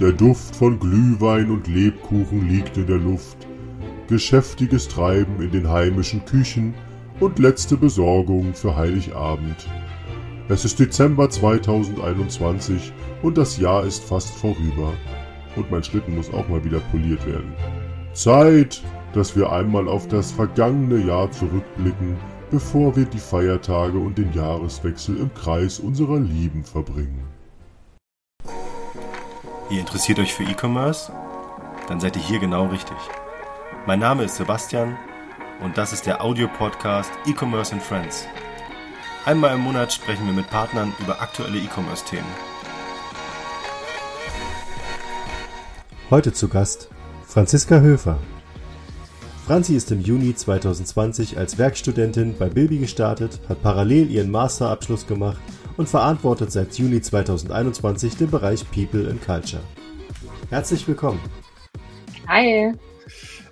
Der Duft von Glühwein und Lebkuchen liegt in der Luft. Geschäftiges Treiben in den heimischen Küchen und letzte Besorgung für Heiligabend. Es ist Dezember 2021 und das Jahr ist fast vorüber. Und mein Schlitten muss auch mal wieder poliert werden. Zeit, dass wir einmal auf das vergangene Jahr zurückblicken, bevor wir die Feiertage und den Jahreswechsel im Kreis unserer Lieben verbringen. Ihr interessiert euch für E-Commerce? Dann seid ihr hier genau richtig. Mein Name ist Sebastian und das ist der Audio-Podcast E-Commerce and Friends. Einmal im Monat sprechen wir mit Partnern über aktuelle E-Commerce-Themen. Heute zu Gast Franziska Höfer. Franzi ist im Juni 2020 als Werkstudentin bei Bilby gestartet, hat parallel ihren Masterabschluss gemacht und verantwortet seit Juni 2021 den Bereich People and Culture. Herzlich willkommen. Hi.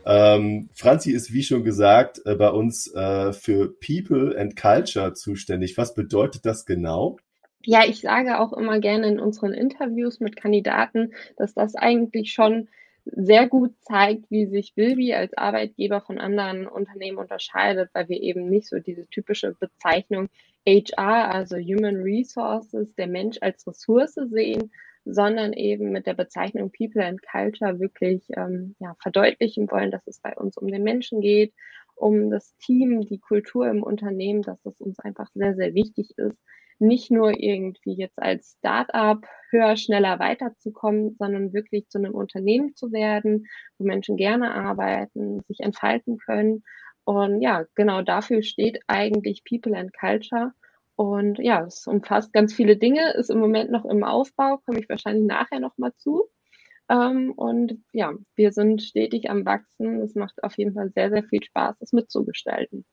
Ähm, Franzi ist, wie schon gesagt, äh, bei uns äh, für People and Culture zuständig. Was bedeutet das genau? Ja, ich sage auch immer gerne in unseren Interviews mit Kandidaten, dass das eigentlich schon sehr gut zeigt, wie sich Bilby als Arbeitgeber von anderen Unternehmen unterscheidet, weil wir eben nicht so diese typische Bezeichnung HR, also Human Resources, der Mensch als Ressource sehen, sondern eben mit der Bezeichnung People and Culture wirklich ähm, ja, verdeutlichen wollen, dass es bei uns um den Menschen geht, um das Team, die Kultur im Unternehmen, dass das uns einfach sehr, sehr wichtig ist, nicht nur irgendwie jetzt als Start-up höher, schneller weiterzukommen, sondern wirklich zu einem Unternehmen zu werden, wo Menschen gerne arbeiten, sich entfalten können. Und ja, genau dafür steht eigentlich People and Culture. Und ja, es umfasst ganz viele Dinge, ist im Moment noch im Aufbau, komme ich wahrscheinlich nachher nochmal zu. Ähm, und ja, wir sind stetig am Wachsen. Es macht auf jeden Fall sehr, sehr viel Spaß, das mitzugestalten.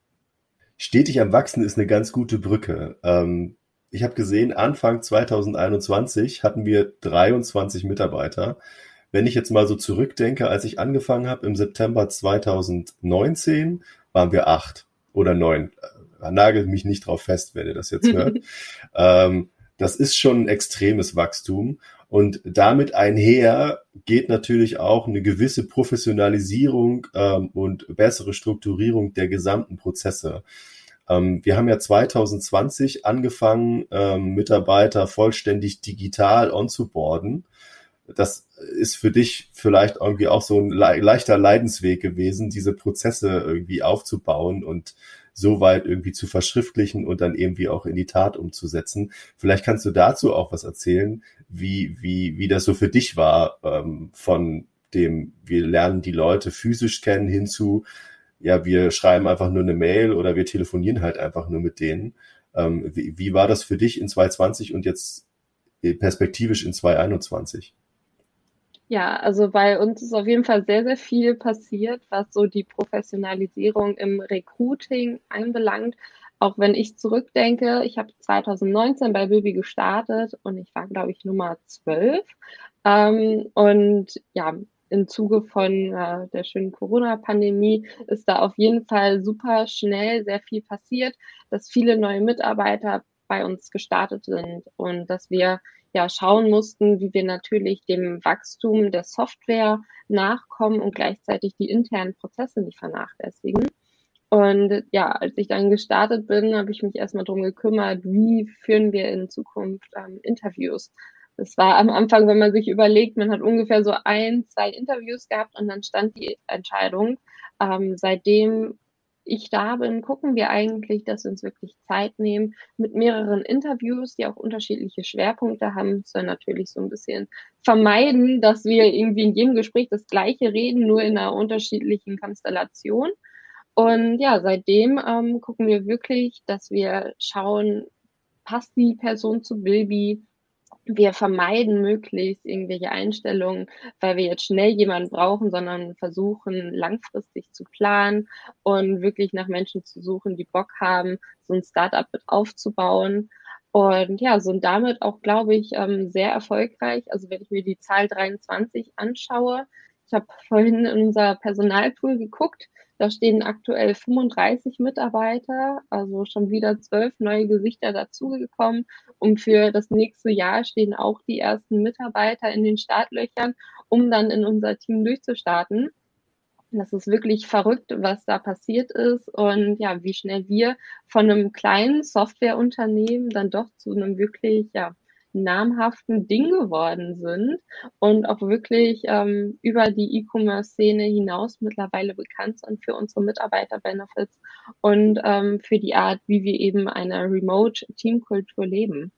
Stetig am Wachsen ist eine ganz gute Brücke. Ähm, ich habe gesehen, Anfang 2021 hatten wir 23 Mitarbeiter. Wenn ich jetzt mal so zurückdenke, als ich angefangen habe im September 2019, waren wir acht oder neun nagelt mich nicht drauf fest, wenn ihr das jetzt hört. ähm, das ist schon ein extremes Wachstum. Und damit einher geht natürlich auch eine gewisse Professionalisierung ähm, und bessere Strukturierung der gesamten Prozesse. Ähm, wir haben ja 2020 angefangen, ähm, Mitarbeiter vollständig digital onzuboarden. Das ist für dich vielleicht irgendwie auch so ein le leichter Leidensweg gewesen, diese Prozesse irgendwie aufzubauen und so weit irgendwie zu verschriftlichen und dann irgendwie auch in die Tat umzusetzen. Vielleicht kannst du dazu auch was erzählen, wie, wie, wie das so für dich war, ähm, von dem, wir lernen die Leute physisch kennen hinzu, ja, wir schreiben einfach nur eine Mail oder wir telefonieren halt einfach nur mit denen. Ähm, wie, wie war das für dich in 2020 und jetzt perspektivisch in 2021? Ja, also bei uns ist auf jeden Fall sehr, sehr viel passiert, was so die Professionalisierung im Recruiting anbelangt. Auch wenn ich zurückdenke, ich habe 2019 bei Bibi gestartet und ich war, glaube ich, Nummer 12. Ähm, und ja, im Zuge von äh, der schönen Corona-Pandemie ist da auf jeden Fall super schnell sehr viel passiert, dass viele neue Mitarbeiter bei uns gestartet sind und dass wir ja schauen mussten, wie wir natürlich dem Wachstum der Software nachkommen und gleichzeitig die internen Prozesse nicht vernachlässigen. Und ja, als ich dann gestartet bin, habe ich mich erstmal darum gekümmert, wie führen wir in Zukunft ähm, Interviews. Das war am Anfang, wenn man sich überlegt, man hat ungefähr so ein, zwei Interviews gehabt und dann stand die Entscheidung. Ähm, seitdem ich da bin, gucken wir eigentlich, dass wir uns wirklich Zeit nehmen mit mehreren Interviews, die auch unterschiedliche Schwerpunkte haben. soll natürlich so ein bisschen vermeiden, dass wir irgendwie in jedem Gespräch das Gleiche reden, nur in einer unterschiedlichen Konstellation. Und ja, seitdem ähm, gucken wir wirklich, dass wir schauen, passt die Person zu Bilby, wir vermeiden möglichst irgendwelche Einstellungen, weil wir jetzt schnell jemanden brauchen, sondern versuchen langfristig zu planen und wirklich nach Menschen zu suchen, die Bock haben, so ein Startup mit aufzubauen. Und ja, sind damit auch, glaube ich, ähm, sehr erfolgreich. Also wenn ich mir die Zahl 23 anschaue, ich habe vorhin in unser Personalpool geguckt, Da stehen aktuell 35 Mitarbeiter, also schon wieder zwölf neue Gesichter dazugekommen. Und für das nächste Jahr stehen auch die ersten Mitarbeiter in den Startlöchern, um dann in unser Team durchzustarten. Das ist wirklich verrückt, was da passiert ist und ja, wie schnell wir von einem kleinen Softwareunternehmen dann doch zu einem wirklich ja, namhaften Ding geworden sind und auch wirklich ähm, über die E-Commerce-Szene hinaus mittlerweile bekannt sind für unsere Mitarbeiter-Benefits und ähm, für die Art, wie wir eben eine Remote-Teamkultur leben.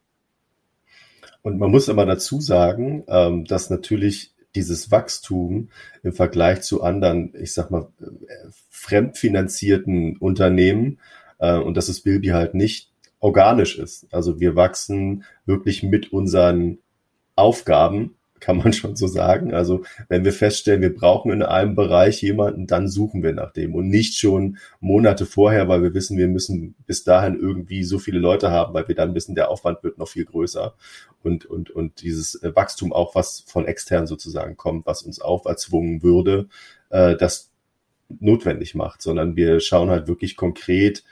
Und man muss aber dazu sagen, ähm, dass natürlich dieses Wachstum im Vergleich zu anderen, ich sag mal, fremdfinanzierten Unternehmen, äh, und das ist Bilby halt nicht, organisch ist. Also wir wachsen wirklich mit unseren Aufgaben, kann man schon so sagen. Also wenn wir feststellen, wir brauchen in einem Bereich jemanden, dann suchen wir nach dem und nicht schon Monate vorher, weil wir wissen, wir müssen bis dahin irgendwie so viele Leute haben, weil wir dann wissen, der Aufwand wird noch viel größer und, und, und dieses Wachstum auch, was von extern sozusagen kommt, was uns auferzwungen würde, äh, das notwendig macht, sondern wir schauen halt wirklich konkret,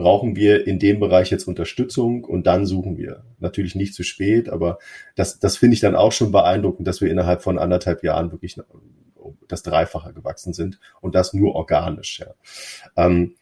brauchen wir in dem Bereich jetzt Unterstützung und dann suchen wir. Natürlich nicht zu spät, aber das, das finde ich dann auch schon beeindruckend, dass wir innerhalb von anderthalb Jahren wirklich das Dreifache gewachsen sind und das nur organisch. Ja. Ähm,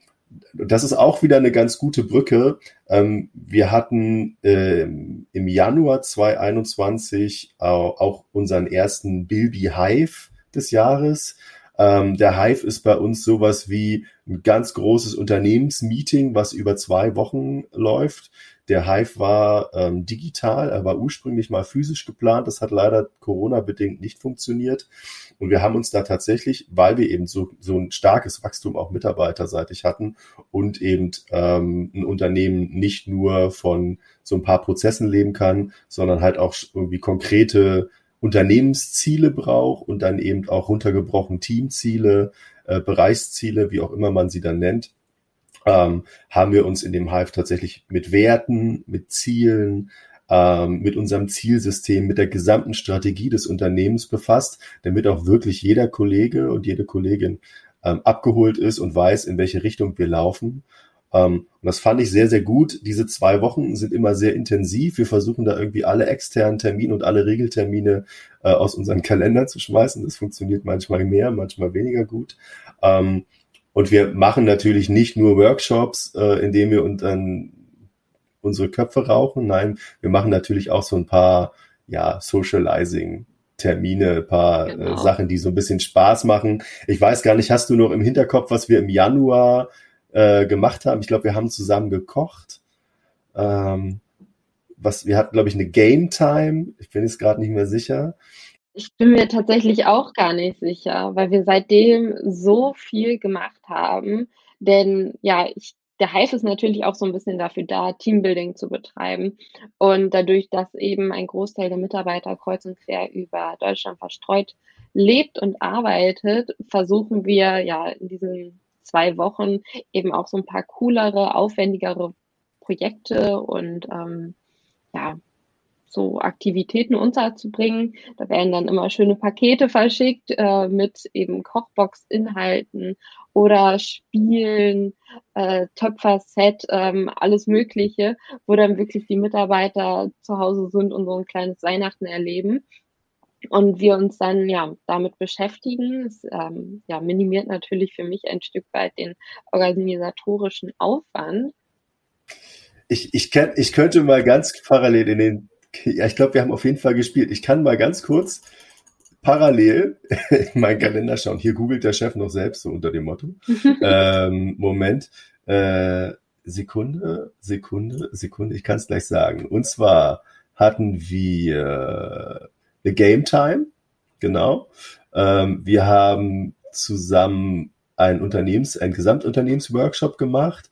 das ist auch wieder eine ganz gute Brücke. Ähm, wir hatten äh, im Januar 2021 auch unseren ersten Bilby Hive des Jahres. Ähm, der Hive ist bei uns sowas wie ein ganz großes Unternehmensmeeting, was über zwei Wochen läuft. Der Hive war ähm, digital, er war ursprünglich mal physisch geplant. Das hat leider Corona-bedingt nicht funktioniert. Und wir haben uns da tatsächlich, weil wir eben so, so ein starkes Wachstum auch mitarbeiterseitig hatten und eben ähm, ein Unternehmen nicht nur von so ein paar Prozessen leben kann, sondern halt auch irgendwie konkrete Unternehmensziele braucht und dann eben auch runtergebrochen Teamziele, äh, Bereichsziele, wie auch immer man sie dann nennt, ähm, haben wir uns in dem Hive tatsächlich mit Werten, mit Zielen, ähm, mit unserem Zielsystem, mit der gesamten Strategie des Unternehmens befasst, damit auch wirklich jeder Kollege und jede Kollegin ähm, abgeholt ist und weiß, in welche Richtung wir laufen und das fand ich sehr, sehr gut. Diese zwei Wochen sind immer sehr intensiv. Wir versuchen da irgendwie alle externen Termine und alle Regeltermine äh, aus unseren Kalendern zu schmeißen. Das funktioniert manchmal mehr, manchmal weniger gut. Ähm, und wir machen natürlich nicht nur Workshops, äh, in denen wir und dann unsere Köpfe rauchen. Nein, wir machen natürlich auch so ein paar, ja, Socializing Termine, ein paar äh, genau. äh, Sachen, die so ein bisschen Spaß machen. Ich weiß gar nicht, hast du noch im Hinterkopf, was wir im Januar äh, gemacht haben. Ich glaube, wir haben zusammen gekocht. Ähm, was, wir hatten, glaube ich, eine Game Time. Ich bin jetzt gerade nicht mehr sicher. Ich bin mir tatsächlich auch gar nicht sicher, weil wir seitdem so viel gemacht haben. Denn ja, ich, der Hive ist natürlich auch so ein bisschen dafür da, Teambuilding zu betreiben. Und dadurch, dass eben ein Großteil der Mitarbeiter kreuz und quer über Deutschland verstreut lebt und arbeitet, versuchen wir ja in diesen zwei Wochen eben auch so ein paar coolere, aufwendigere Projekte und ähm, ja, so Aktivitäten unterzubringen. Da werden dann immer schöne Pakete verschickt äh, mit eben Kochbox-Inhalten oder Spielen, äh, Töpfer-Set, ähm, alles Mögliche, wo dann wirklich die Mitarbeiter zu Hause sind und so ein kleines Weihnachten erleben und wir uns dann ja damit beschäftigen. Es ähm, ja, minimiert natürlich für mich ein Stück weit den organisatorischen Aufwand. Ich, ich, kann, ich könnte mal ganz parallel in den, ja, ich glaube, wir haben auf jeden Fall gespielt. Ich kann mal ganz kurz parallel in meinen Kalender schauen. Hier googelt der Chef noch selbst so unter dem Motto. ähm, Moment. Äh, Sekunde, Sekunde, Sekunde, ich kann es gleich sagen. Und zwar hatten wir The Game Time, genau. Ähm, wir haben zusammen ein Unternehmens, ein Gesamtunternehmensworkshop gemacht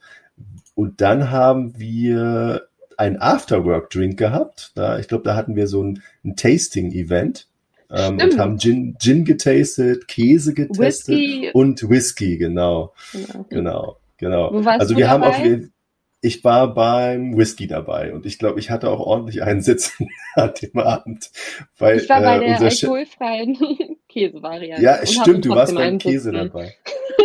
und dann haben wir ein Afterwork-Drink gehabt. Da, ich glaube, da hatten wir so ein, ein Tasting-Event. Ähm, und haben Gin, Gin getastet, Käse getestet Whisky. und Whisky, genau. Genau. Genau. genau. also wir dabei? haben auf jeden ich war beim Whisky dabei und ich glaube, ich hatte auch ordentlich einen Sitzen an dem Abend. Weil, ich war bei äh, der alkoholfreien Käsevariante. Ja, stimmt, du warst beim Käse dabei.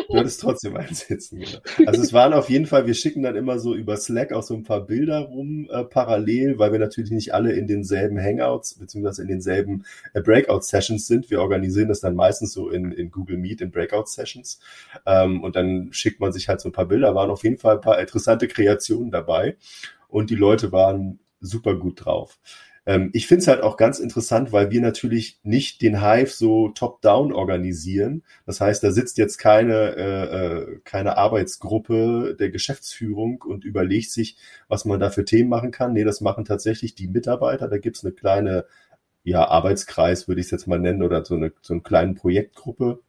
du hattest trotzdem einsetzen, genau. Also es waren auf jeden Fall, wir schicken dann immer so über Slack auch so ein paar Bilder rum äh, parallel, weil wir natürlich nicht alle in denselben Hangouts beziehungsweise in denselben äh, Breakout-Sessions sind. Wir organisieren das dann meistens so in, in Google Meet in Breakout-Sessions ähm, und dann schickt man sich halt so ein paar Bilder. Waren auf jeden Fall ein paar interessante Kreationen dabei und die Leute waren super gut drauf. Ähm, ich finde es halt auch ganz interessant, weil wir natürlich nicht den Hive so top-down organisieren. Das heißt, da sitzt jetzt keine, äh, äh, keine Arbeitsgruppe der Geschäftsführung und überlegt sich, was man da für Themen machen kann. Nee, das machen tatsächlich die Mitarbeiter. Da gibt's eine kleine ja, Arbeitskreis, würde ich es jetzt mal nennen, oder so eine, so eine kleine Projektgruppe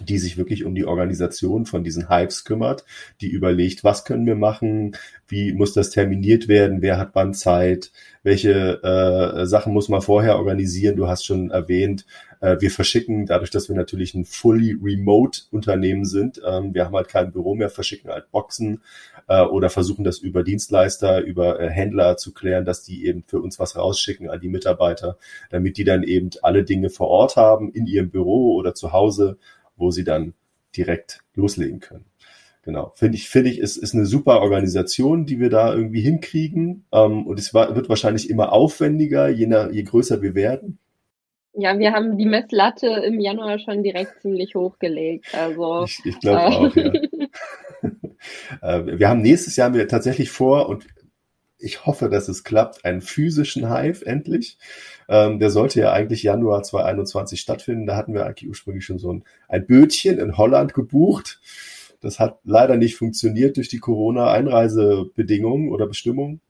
die sich wirklich um die Organisation von diesen Hypes kümmert, die überlegt, was können wir machen, wie muss das terminiert werden, wer hat wann Zeit, welche äh, Sachen muss man vorher organisieren. Du hast schon erwähnt, äh, wir verschicken, dadurch, dass wir natürlich ein fully remote Unternehmen sind, ähm, wir haben halt kein Büro mehr, verschicken halt Boxen äh, oder versuchen das über Dienstleister, über äh, Händler zu klären, dass die eben für uns was rausschicken an die Mitarbeiter, damit die dann eben alle Dinge vor Ort haben, in ihrem Büro oder zu Hause wo sie dann direkt loslegen können. Genau, finde ich, finde ich, ist, ist eine super Organisation, die wir da irgendwie hinkriegen. Ähm, und es wird wahrscheinlich immer aufwendiger, je, nach, je größer wir werden. Ja, wir haben die Messlatte im Januar schon direkt ziemlich hochgelegt. Also, ich, ich glaube äh, auch, ja. Äh, wir haben nächstes Jahr wir tatsächlich vor und ich hoffe, dass es klappt, einen physischen Hive endlich. Ähm, der sollte ja eigentlich Januar 2021 stattfinden. Da hatten wir eigentlich ursprünglich schon so ein, ein Bötchen in Holland gebucht. Das hat leider nicht funktioniert durch die Corona-Einreisebedingungen oder Bestimmungen.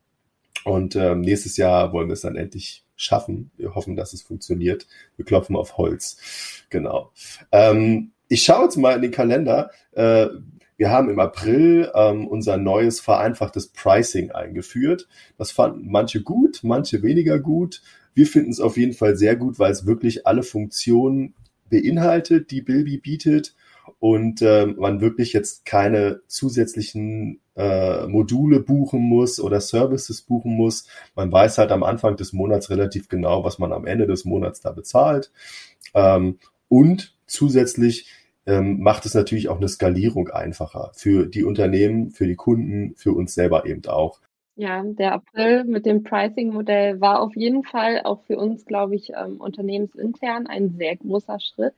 Und ähm, nächstes Jahr wollen wir es dann endlich schaffen. Wir hoffen, dass es funktioniert. Wir klopfen auf Holz. Genau. Ähm, ich schaue jetzt mal in den Kalender. Äh, wir haben im April ähm, unser neues vereinfachtes Pricing eingeführt. Das fanden manche gut, manche weniger gut. Wir finden es auf jeden Fall sehr gut, weil es wirklich alle Funktionen beinhaltet, die Bilby bietet und äh, man wirklich jetzt keine zusätzlichen äh, Module buchen muss oder Services buchen muss. Man weiß halt am Anfang des Monats relativ genau, was man am Ende des Monats da bezahlt. Ähm, und zusätzlich ähm, macht es natürlich auch eine Skalierung einfacher für die Unternehmen, für die Kunden, für uns selber eben auch. Ja, der April mit dem Pricing-Modell war auf jeden Fall auch für uns, glaube ich, ähm, unternehmensintern ein sehr großer Schritt.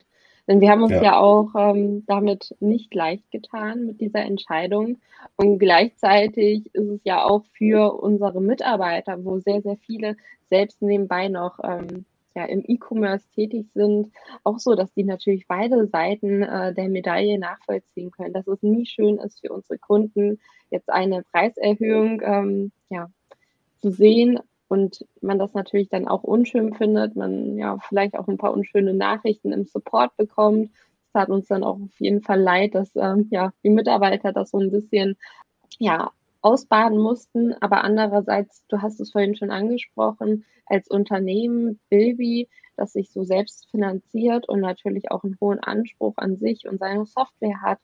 Denn wir haben uns ja, ja auch ähm, damit nicht leicht getan mit dieser Entscheidung. Und gleichzeitig ist es ja auch für unsere Mitarbeiter, wo sehr, sehr viele selbst nebenbei noch ähm, ja im E-Commerce tätig sind, auch so, dass die natürlich beide Seiten äh, der Medaille nachvollziehen können, dass es nie schön ist für unsere Kunden, jetzt eine Preiserhöhung ähm, ja, zu sehen und man das natürlich dann auch unschön findet, man ja vielleicht auch ein paar unschöne Nachrichten im Support bekommt. Es tat uns dann auch auf jeden Fall leid, dass ähm, ja die Mitarbeiter das so ein bisschen ja ausbaden mussten. Aber andererseits, du hast es vorhin schon angesprochen, als Unternehmen, Bilby, das sich so selbst finanziert und natürlich auch einen hohen Anspruch an sich und seine Software hat,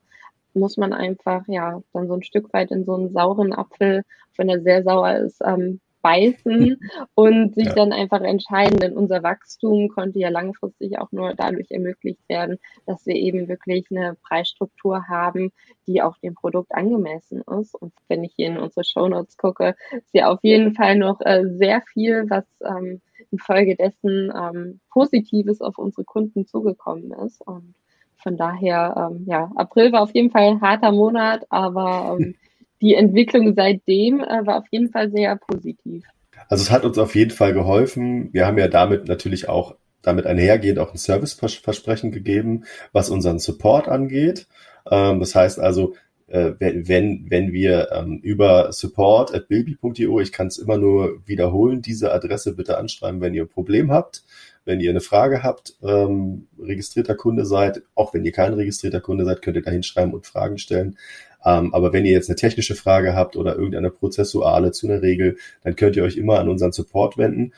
muss man einfach ja dann so ein Stück weit in so einen sauren Apfel, wenn er sehr sauer ist, ähm, beißen und sich ja. dann einfach entscheiden, denn unser Wachstum konnte ja langfristig auch nur dadurch ermöglicht werden, dass wir eben wirklich eine Preisstruktur haben, die auch dem Produkt angemessen ist. Und wenn ich hier in unsere Shownotes gucke, ist ja auf jeden Fall noch äh, sehr viel, was ähm, infolgedessen ähm, Positives auf unsere Kunden zugekommen ist. Und von daher, ähm, ja, April war auf jeden Fall ein harter Monat, aber ähm, die Entwicklung seitdem äh, war auf jeden Fall sehr positiv. Also es hat uns auf jeden Fall geholfen. Wir haben ja damit natürlich auch damit einhergehend auch ein Serviceversprechen gegeben, was unseren Support angeht. Ähm, das heißt also, äh, wenn, wenn wir ähm, über support at bilby.io, ich kann es immer nur wiederholen, diese Adresse bitte anschreiben, wenn ihr ein Problem habt, wenn ihr eine Frage habt, ähm, registrierter Kunde seid, auch wenn ihr kein registrierter Kunde seid, könnt ihr da hinschreiben und Fragen stellen. Ähm, aber wenn ihr jetzt eine technische Frage habt oder irgendeine prozessuale zu einer Regel, dann könnt ihr euch immer an unseren Support wenden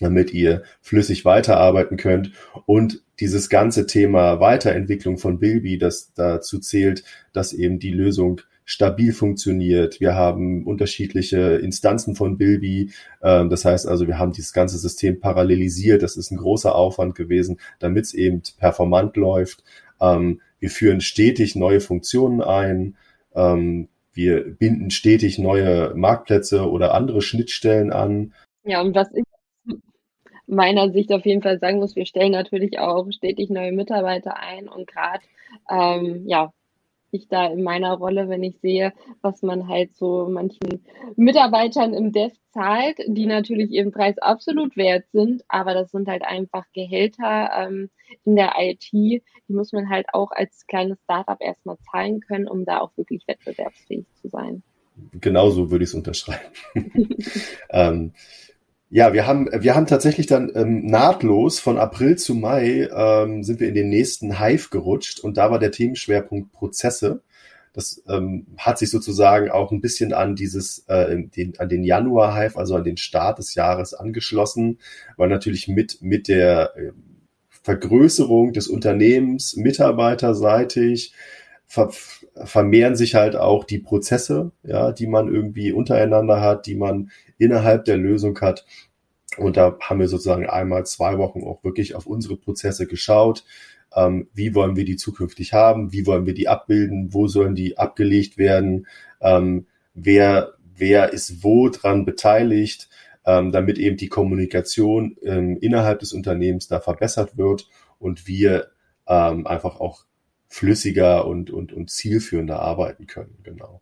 damit ihr flüssig weiterarbeiten könnt. Und dieses ganze Thema Weiterentwicklung von Bilby, das dazu zählt, dass eben die Lösung stabil funktioniert. Wir haben unterschiedliche Instanzen von Bilby. Ähm, das heißt also, wir haben dieses ganze System parallelisiert. Das ist ein großer Aufwand gewesen, damit es eben performant läuft. Ähm, wir führen stetig neue Funktionen ein. Ähm, wir binden stetig neue Marktplätze oder andere Schnittstellen an. Ja, und was ich meiner Sicht auf jeden Fall sagen muss, wir stellen natürlich auch stetig neue Mitarbeiter ein und gerade ähm, ja, ich da in meiner Rolle, wenn ich sehe, was man halt so manchen Mitarbeitern im Desk zahlt, die natürlich ihren Preis absolut wert sind, aber das sind halt einfach Gehälter ähm, in der IT, die muss man halt auch als kleines Startup erstmal zahlen können, um da auch wirklich wettbewerbsfähig zu sein. Genauso würde ich es unterschreiben. ähm, ja, wir haben, wir haben tatsächlich dann ähm, nahtlos von April zu Mai ähm, sind wir in den nächsten Hive gerutscht und da war der Themenschwerpunkt Prozesse. Das ähm, hat sich sozusagen auch ein bisschen an dieses, äh, den, an den Januar-Hive, also an den Start des Jahres angeschlossen, weil natürlich mit, mit der äh, Vergrößerung des Unternehmens mitarbeiterseitig vermehren sich halt auch die Prozesse, ja, die man irgendwie untereinander hat, die man innerhalb der Lösung hat. Und da haben wir sozusagen einmal zwei Wochen auch wirklich auf unsere Prozesse geschaut. Ähm, wie wollen wir die zukünftig haben? Wie wollen wir die abbilden? Wo sollen die abgelegt werden? Ähm, wer, wer ist wo dran beteiligt? Ähm, damit eben die Kommunikation ähm, innerhalb des Unternehmens da verbessert wird und wir ähm, einfach auch flüssiger und, und, und zielführender arbeiten können. Genau.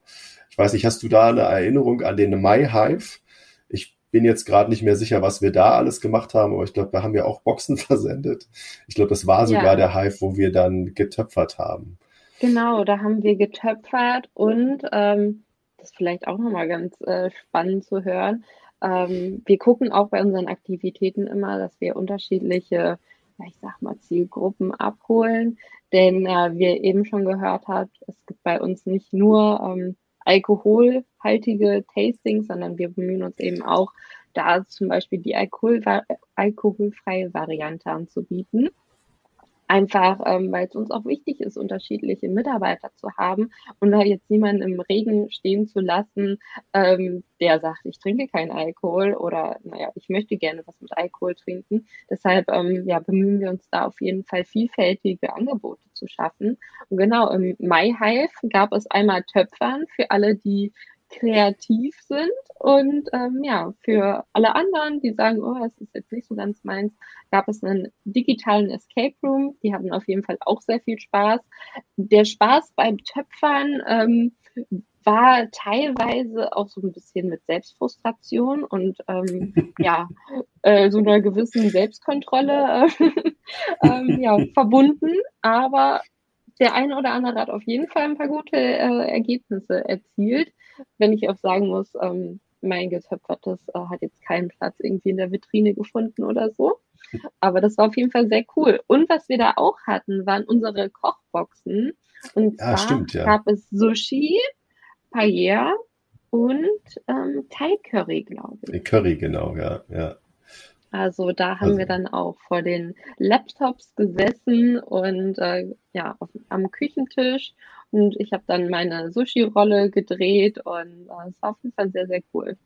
Ich weiß nicht, hast du da eine Erinnerung an den MyHive? Ich bin jetzt gerade nicht mehr sicher, was wir da alles gemacht haben, aber ich glaube, da haben wir auch Boxen versendet. Ich glaube, das war sogar ja. der Hive, wo wir dann getöpfert haben. Genau, da haben wir getöpfert und ähm, das ist vielleicht auch nochmal ganz äh, spannend zu hören. Ähm, wir gucken auch bei unseren Aktivitäten immer, dass wir unterschiedliche, ich sag mal, Zielgruppen abholen. Denn äh, wie ihr eben schon gehört habt, es gibt bei uns nicht nur ähm, alkoholhaltige Tastings, sondern wir bemühen uns eben auch, da zum Beispiel die Alkohol alkoholfreie Variante anzubieten. Einfach, ähm, weil es uns auch wichtig ist, unterschiedliche Mitarbeiter zu haben und da jetzt niemanden im Regen stehen zu lassen, ähm, der sagt, ich trinke keinen Alkohol oder naja, ich möchte gerne was mit Alkohol trinken. Deshalb ähm, ja, bemühen wir uns da auf jeden Fall vielfältige Angebote zu schaffen. Und genau, im MyHive gab es einmal Töpfern für alle, die kreativ sind und ähm, ja, für alle anderen, die sagen, oh, das ist jetzt nicht so ganz meins, gab es einen digitalen Escape Room. Die hatten auf jeden Fall auch sehr viel Spaß. Der Spaß beim Töpfern ähm, war teilweise auch so ein bisschen mit Selbstfrustration und ähm, ja, äh, so einer gewissen Selbstkontrolle äh, ähm, ja, verbunden, aber der eine oder andere hat auf jeden Fall ein paar gute äh, Ergebnisse erzielt. Wenn ich auch sagen muss, ähm, mein getöpfertes äh, hat jetzt keinen Platz irgendwie in der Vitrine gefunden oder so. Aber das war auf jeden Fall sehr cool. Und was wir da auch hatten, waren unsere Kochboxen. Und ja, zwar stimmt, ja. gab es Sushi, Paella und ähm, Thai Curry, glaube ich. Curry, genau, ja, ja. Also da haben also. wir dann auch vor den Laptops gesessen und äh, ja, auf, am Küchentisch und ich habe dann meine Sushi-Rolle gedreht und äh, es war auf jeden Fall sehr, sehr cool.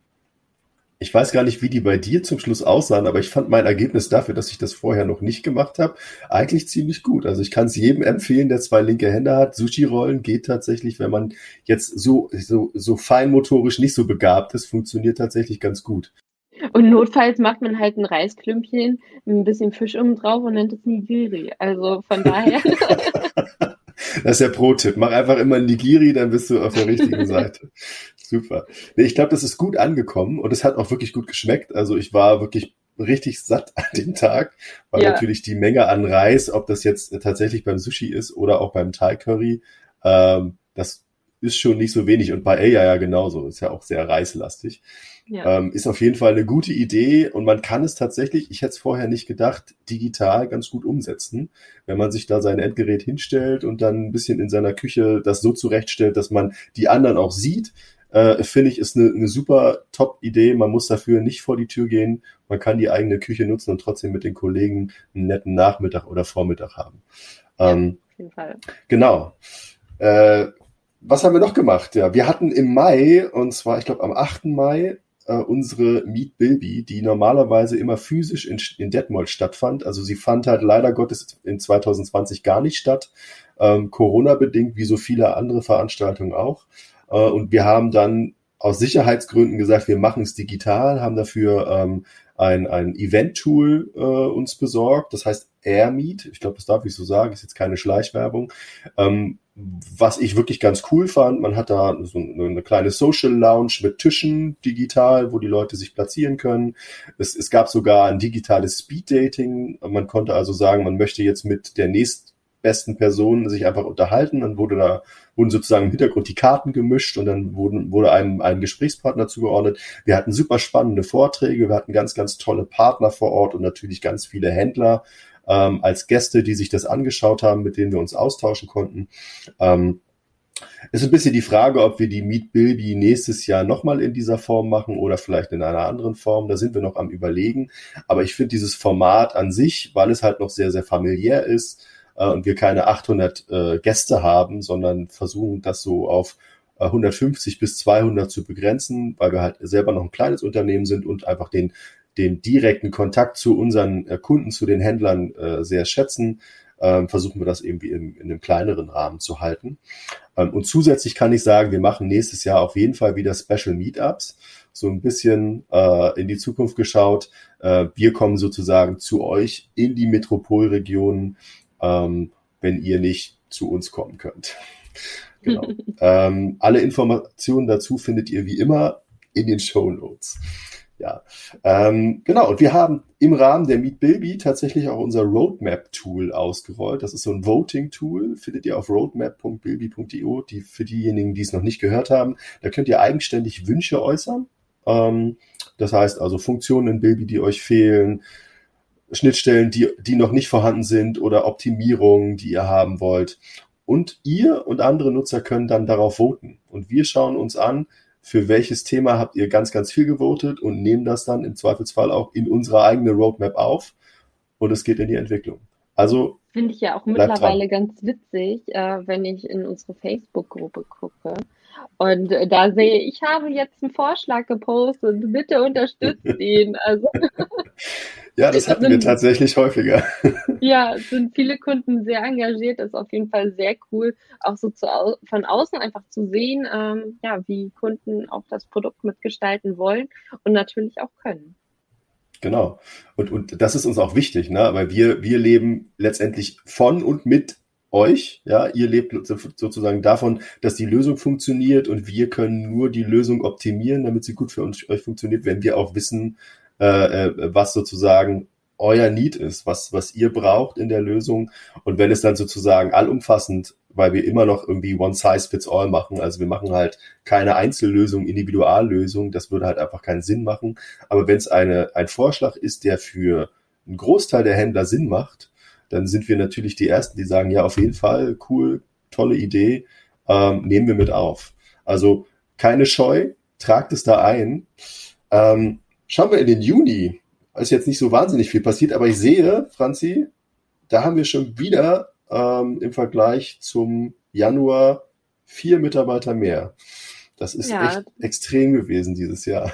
Ich weiß gar nicht, wie die bei dir zum Schluss aussahen, aber ich fand mein Ergebnis dafür, dass ich das vorher noch nicht gemacht habe, eigentlich ziemlich gut. Also ich kann es jedem empfehlen, der zwei linke Hände hat. Sushi-Rollen geht tatsächlich, wenn man jetzt so, so, so feinmotorisch nicht so begabt ist, funktioniert tatsächlich ganz gut. Und notfalls macht man halt ein Reisklümpchen, ein bisschen Fisch oben drauf und nennt es Nigiri. Also von daher. das ist der Pro-Tipp. Mach einfach immer Nigiri, dann bist du auf der richtigen Seite. Super. Nee, ich glaube, das ist gut angekommen und es hat auch wirklich gut geschmeckt. Also ich war wirklich richtig satt an dem Tag, weil ja. natürlich die Menge an Reis, ob das jetzt tatsächlich beim Sushi ist oder auch beim Thai Curry, ähm, das ist schon nicht so wenig. Und bei Eya ja genauso. Ist ja auch sehr reislastig. Ja. Ähm, ist auf jeden Fall eine gute Idee und man kann es tatsächlich, ich hätte es vorher nicht gedacht, digital ganz gut umsetzen. Wenn man sich da sein Endgerät hinstellt und dann ein bisschen in seiner Küche das so zurechtstellt, dass man die anderen auch sieht, äh, finde ich, ist eine, eine super Top-Idee. Man muss dafür nicht vor die Tür gehen. Man kann die eigene Küche nutzen und trotzdem mit den Kollegen einen netten Nachmittag oder Vormittag haben. Ähm, ja, auf jeden Fall. Genau. Äh, was haben wir noch gemacht? Ja, wir hatten im Mai, und zwar, ich glaube, am 8. Mai, äh, unsere Meet Bilby, die normalerweise immer physisch in, in Detmold stattfand. Also sie fand halt leider Gottes in 2020 gar nicht statt, ähm, Corona-bedingt, wie so viele andere Veranstaltungen auch. Äh, und wir haben dann aus Sicherheitsgründen gesagt, wir machen es digital, haben dafür ähm, ein, ein Event-Tool äh, uns besorgt, das heißt AirMeet. Ich glaube, das darf ich so sagen, ist jetzt keine Schleichwerbung. Ähm, was ich wirklich ganz cool fand, man hat da so eine kleine Social Lounge mit Tischen digital, wo die Leute sich platzieren können. Es, es gab sogar ein digitales Speed Dating. Man konnte also sagen, man möchte jetzt mit der nächstbesten Person sich einfach unterhalten. Dann wurde da, wurden sozusagen im Hintergrund die Karten gemischt und dann wurden, wurde einem ein Gesprächspartner zugeordnet. Wir hatten super spannende Vorträge, wir hatten ganz, ganz tolle Partner vor Ort und natürlich ganz viele Händler ähm, als Gäste, die sich das angeschaut haben, mit denen wir uns austauschen konnten. Ähm, ist ein bisschen die Frage, ob wir die Meet Bilby nächstes Jahr nochmal in dieser Form machen oder vielleicht in einer anderen Form. Da sind wir noch am Überlegen. Aber ich finde dieses Format an sich, weil es halt noch sehr, sehr familiär ist äh, und wir keine 800 äh, Gäste haben, sondern versuchen das so auf 150 äh, bis 200 zu begrenzen, weil wir halt selber noch ein kleines Unternehmen sind und einfach den den direkten Kontakt zu unseren äh, Kunden, zu den Händlern äh, sehr schätzen, ähm, versuchen wir das irgendwie in, in einem kleineren Rahmen zu halten. Ähm, und zusätzlich kann ich sagen, wir machen nächstes Jahr auf jeden Fall wieder Special Meetups, so ein bisschen äh, in die Zukunft geschaut. Äh, wir kommen sozusagen zu euch in die Metropolregion, ähm, wenn ihr nicht zu uns kommen könnt. genau. ähm, alle Informationen dazu findet ihr wie immer in den Show Notes. Ja, ähm, genau. Und wir haben im Rahmen der Meet Bilby tatsächlich auch unser Roadmap-Tool ausgerollt. Das ist so ein Voting-Tool, findet ihr auf roadmap.bilby.io. Die für diejenigen, die es noch nicht gehört haben, da könnt ihr eigenständig Wünsche äußern. Ähm, das heißt also Funktionen in Bilby, die euch fehlen, Schnittstellen, die, die noch nicht vorhanden sind oder Optimierungen, die ihr haben wollt. Und ihr und andere Nutzer können dann darauf voten. Und wir schauen uns an, für welches Thema habt ihr ganz, ganz viel gewotet und nehmen das dann im Zweifelsfall auch in unsere eigene Roadmap auf und es geht in die Entwicklung. Also finde ich ja auch mittlerweile ganz witzig, äh, wenn ich in unsere Facebook-Gruppe gucke. Und äh, da sehe ich, habe jetzt einen Vorschlag gepostet, bitte unterstützt ihn. Also Ja, das hatten sind, wir tatsächlich häufiger. Ja, sind viele Kunden sehr engagiert. Das ist auf jeden Fall sehr cool, auch so zu, von außen einfach zu sehen, ähm, ja, wie Kunden auch das Produkt mitgestalten wollen und natürlich auch können. Genau. Und, und das ist uns auch wichtig, ne? weil wir, wir leben letztendlich von und mit euch. Ja, ihr lebt sozusagen davon, dass die Lösung funktioniert und wir können nur die Lösung optimieren, damit sie gut für uns, euch funktioniert, wenn wir auch wissen, äh, äh, was sozusagen euer Need ist, was, was ihr braucht in der Lösung. Und wenn es dann sozusagen allumfassend, weil wir immer noch irgendwie One Size Fits All machen, also wir machen halt keine Einzellösung, Individuallösung, das würde halt einfach keinen Sinn machen. Aber wenn es eine, ein Vorschlag ist, der für einen Großteil der Händler Sinn macht, dann sind wir natürlich die Ersten, die sagen, ja, auf jeden Fall, cool, tolle Idee, ähm, nehmen wir mit auf. Also keine Scheu, tragt es da ein. Ähm, Schauen wir in den Juni. Ist jetzt nicht so wahnsinnig viel passiert, aber ich sehe, Franzi, da haben wir schon wieder ähm, im Vergleich zum Januar vier Mitarbeiter mehr. Das ist ja. echt extrem gewesen dieses Jahr.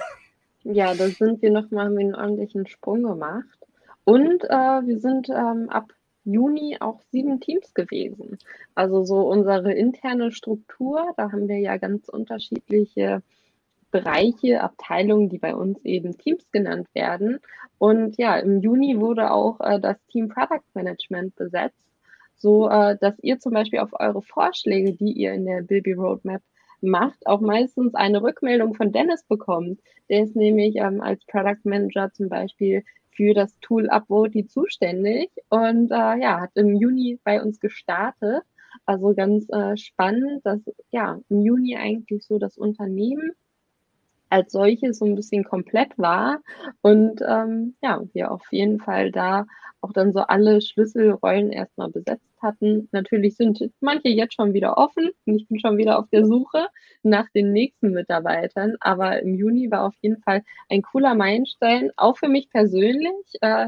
Ja, da sind wir nochmal einen ordentlichen Sprung gemacht. Und äh, wir sind ähm, ab Juni auch sieben Teams gewesen. Also so unsere interne Struktur, da haben wir ja ganz unterschiedliche Bereiche, Abteilungen, die bei uns eben Teams genannt werden. Und ja, im Juni wurde auch äh, das Team Product Management besetzt, so äh, dass ihr zum Beispiel auf eure Vorschläge, die ihr in der Bilby Roadmap macht, auch meistens eine Rückmeldung von Dennis bekommt. Der ist nämlich ähm, als Product Manager zum Beispiel für das Tool Upvote zuständig und äh, ja, hat im Juni bei uns gestartet. Also ganz äh, spannend, dass ja im Juni eigentlich so das Unternehmen als solches so ein bisschen komplett war und ähm, ja, wir auf jeden Fall da auch dann so alle Schlüsselrollen erstmal besetzt hatten. Natürlich sind manche jetzt schon wieder offen und ich bin schon wieder auf der Suche nach den nächsten Mitarbeitern, aber im Juni war auf jeden Fall ein cooler Meilenstein, auch für mich persönlich. Äh,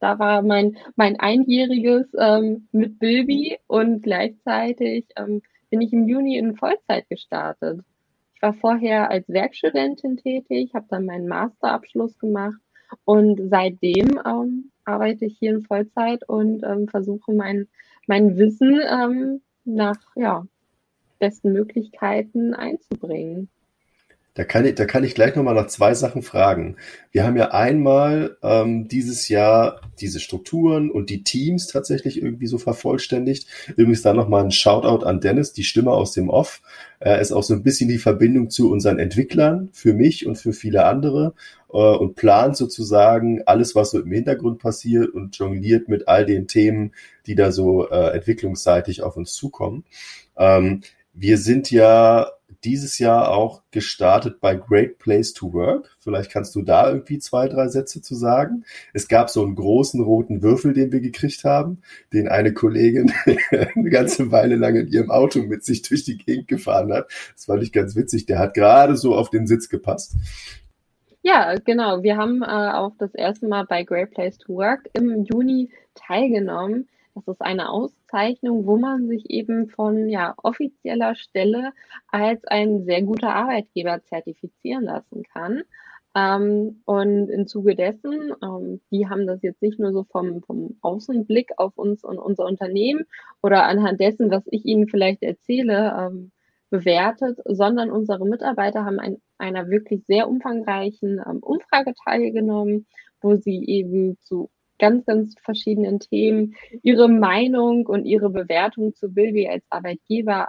da war mein, mein Einjähriges ähm, mit Bilby und gleichzeitig ähm, bin ich im Juni in Vollzeit gestartet ich war vorher als Werkstudentin tätig, habe dann meinen Masterabschluss gemacht und seitdem ähm, arbeite ich hier in Vollzeit und ähm, versuche mein, mein Wissen ähm, nach ja, besten Möglichkeiten einzubringen. Da kann ich, da kann ich gleich nochmal nach zwei Sachen fragen. Wir haben ja einmal ähm, dieses Jahr diese Strukturen und die Teams tatsächlich irgendwie so vervollständigt. Übrigens da nochmal ein Shoutout an Dennis, die Stimme aus dem Off. Er ist auch so ein bisschen die Verbindung zu unseren Entwicklern, für mich und für viele andere äh, und plant sozusagen alles, was so im Hintergrund passiert und jongliert mit all den Themen, die da so äh, entwicklungsseitig auf uns zukommen. Ähm, wir sind ja dieses Jahr auch gestartet bei Great Place to Work. Vielleicht kannst du da irgendwie zwei, drei Sätze zu sagen. Es gab so einen großen roten Würfel, den wir gekriegt haben, den eine Kollegin eine ganze Weile lang in ihrem Auto mit sich durch die Gegend gefahren hat. Das fand ich ganz witzig. Der hat gerade so auf den Sitz gepasst. Ja, genau. Wir haben äh, auch das erste Mal bei Great Place to Work im Juni teilgenommen. Das ist eine Auszeichnung, wo man sich eben von ja, offizieller Stelle als ein sehr guter Arbeitgeber zertifizieren lassen kann. Ähm, und im Zuge dessen, ähm, die haben das jetzt nicht nur so vom, vom Außenblick auf uns und unser Unternehmen oder anhand dessen, was ich Ihnen vielleicht erzähle, ähm, bewertet, sondern unsere Mitarbeiter haben an einer wirklich sehr umfangreichen ähm, Umfrage teilgenommen, wo sie eben zu ganz, ganz verschiedenen Themen ihre Meinung und ihre Bewertung zu Bilby als Arbeitgeber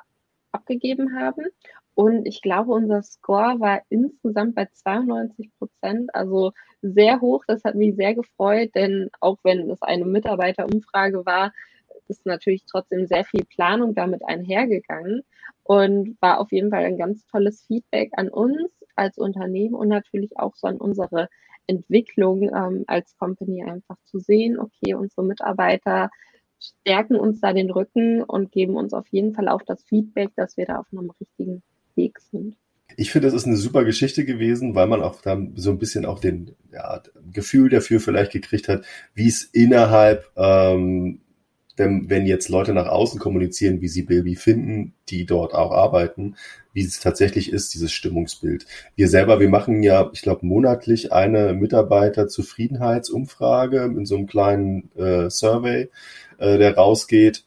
abgegeben haben. Und ich glaube, unser Score war insgesamt bei 92 Prozent, also sehr hoch. Das hat mich sehr gefreut, denn auch wenn es eine Mitarbeiterumfrage war, ist natürlich trotzdem sehr viel Planung damit einhergegangen und war auf jeden Fall ein ganz tolles Feedback an uns als Unternehmen und natürlich auch so an unsere Entwicklung ähm, als Company einfach zu sehen, okay, unsere Mitarbeiter stärken uns da den Rücken und geben uns auf jeden Fall auch das Feedback, dass wir da auf einem richtigen Weg sind. Ich finde, das ist eine super Geschichte gewesen, weil man auch da so ein bisschen auch den ja, Gefühl dafür vielleicht gekriegt hat, wie es innerhalb ähm, wenn, wenn jetzt Leute nach außen kommunizieren, wie sie Bilby finden, die dort auch arbeiten, wie es tatsächlich ist, dieses Stimmungsbild. Wir selber, wir machen ja, ich glaube, monatlich eine Mitarbeiterzufriedenheitsumfrage in so einem kleinen äh, Survey, äh, der rausgeht,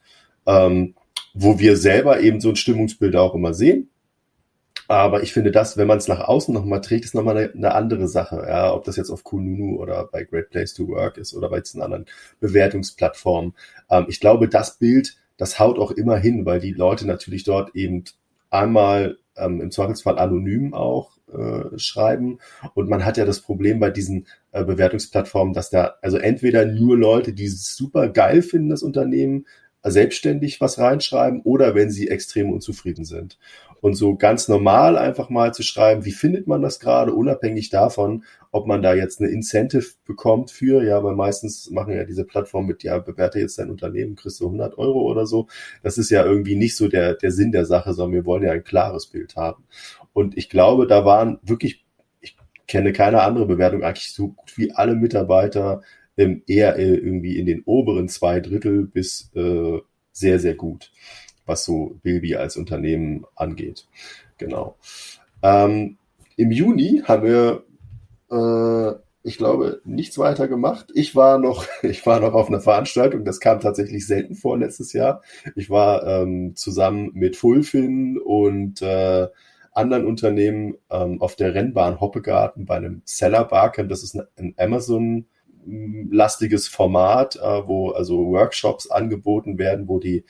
ähm, wo wir selber eben so ein Stimmungsbild auch immer sehen aber ich finde das, wenn man es nach außen nochmal trägt, ist nochmal eine, eine andere Sache. Ja, ob das jetzt auf Kununu oder bei Great Place to Work ist oder bei diesen anderen Bewertungsplattformen. Ähm, ich glaube, das Bild, das haut auch immer hin, weil die Leute natürlich dort eben einmal ähm, im Zweifelsfall anonym auch äh, schreiben. Und man hat ja das Problem bei diesen äh, Bewertungsplattformen, dass da also entweder nur Leute, die super geil finden, das Unternehmen, selbstständig was reinschreiben oder wenn sie extrem unzufrieden sind. Und so ganz normal einfach mal zu schreiben, wie findet man das gerade, unabhängig davon, ob man da jetzt eine Incentive bekommt für, ja, weil meistens machen ja diese Plattformen mit, ja, bewerte jetzt dein Unternehmen, kriegst du 100 Euro oder so. Das ist ja irgendwie nicht so der, der Sinn der Sache, sondern wir wollen ja ein klares Bild haben. Und ich glaube, da waren wirklich, ich kenne keine andere Bewertung, eigentlich so gut wie alle Mitarbeiter ähm, eher äh, irgendwie in den oberen zwei Drittel bis äh, sehr, sehr gut, was so Bilby als Unternehmen angeht. Genau. Ähm, Im Juni haben wir, äh, ich glaube, nichts weiter gemacht. Ich war noch, ich war noch auf einer Veranstaltung, das kam tatsächlich selten vor letztes Jahr. Ich war ähm, zusammen mit Fulfin und äh, anderen Unternehmen ähm, auf der Rennbahn Hoppegarten bei einem Seller Barcamp. Das ist ein Amazon lastiges Format, äh, wo also Workshops angeboten werden, wo die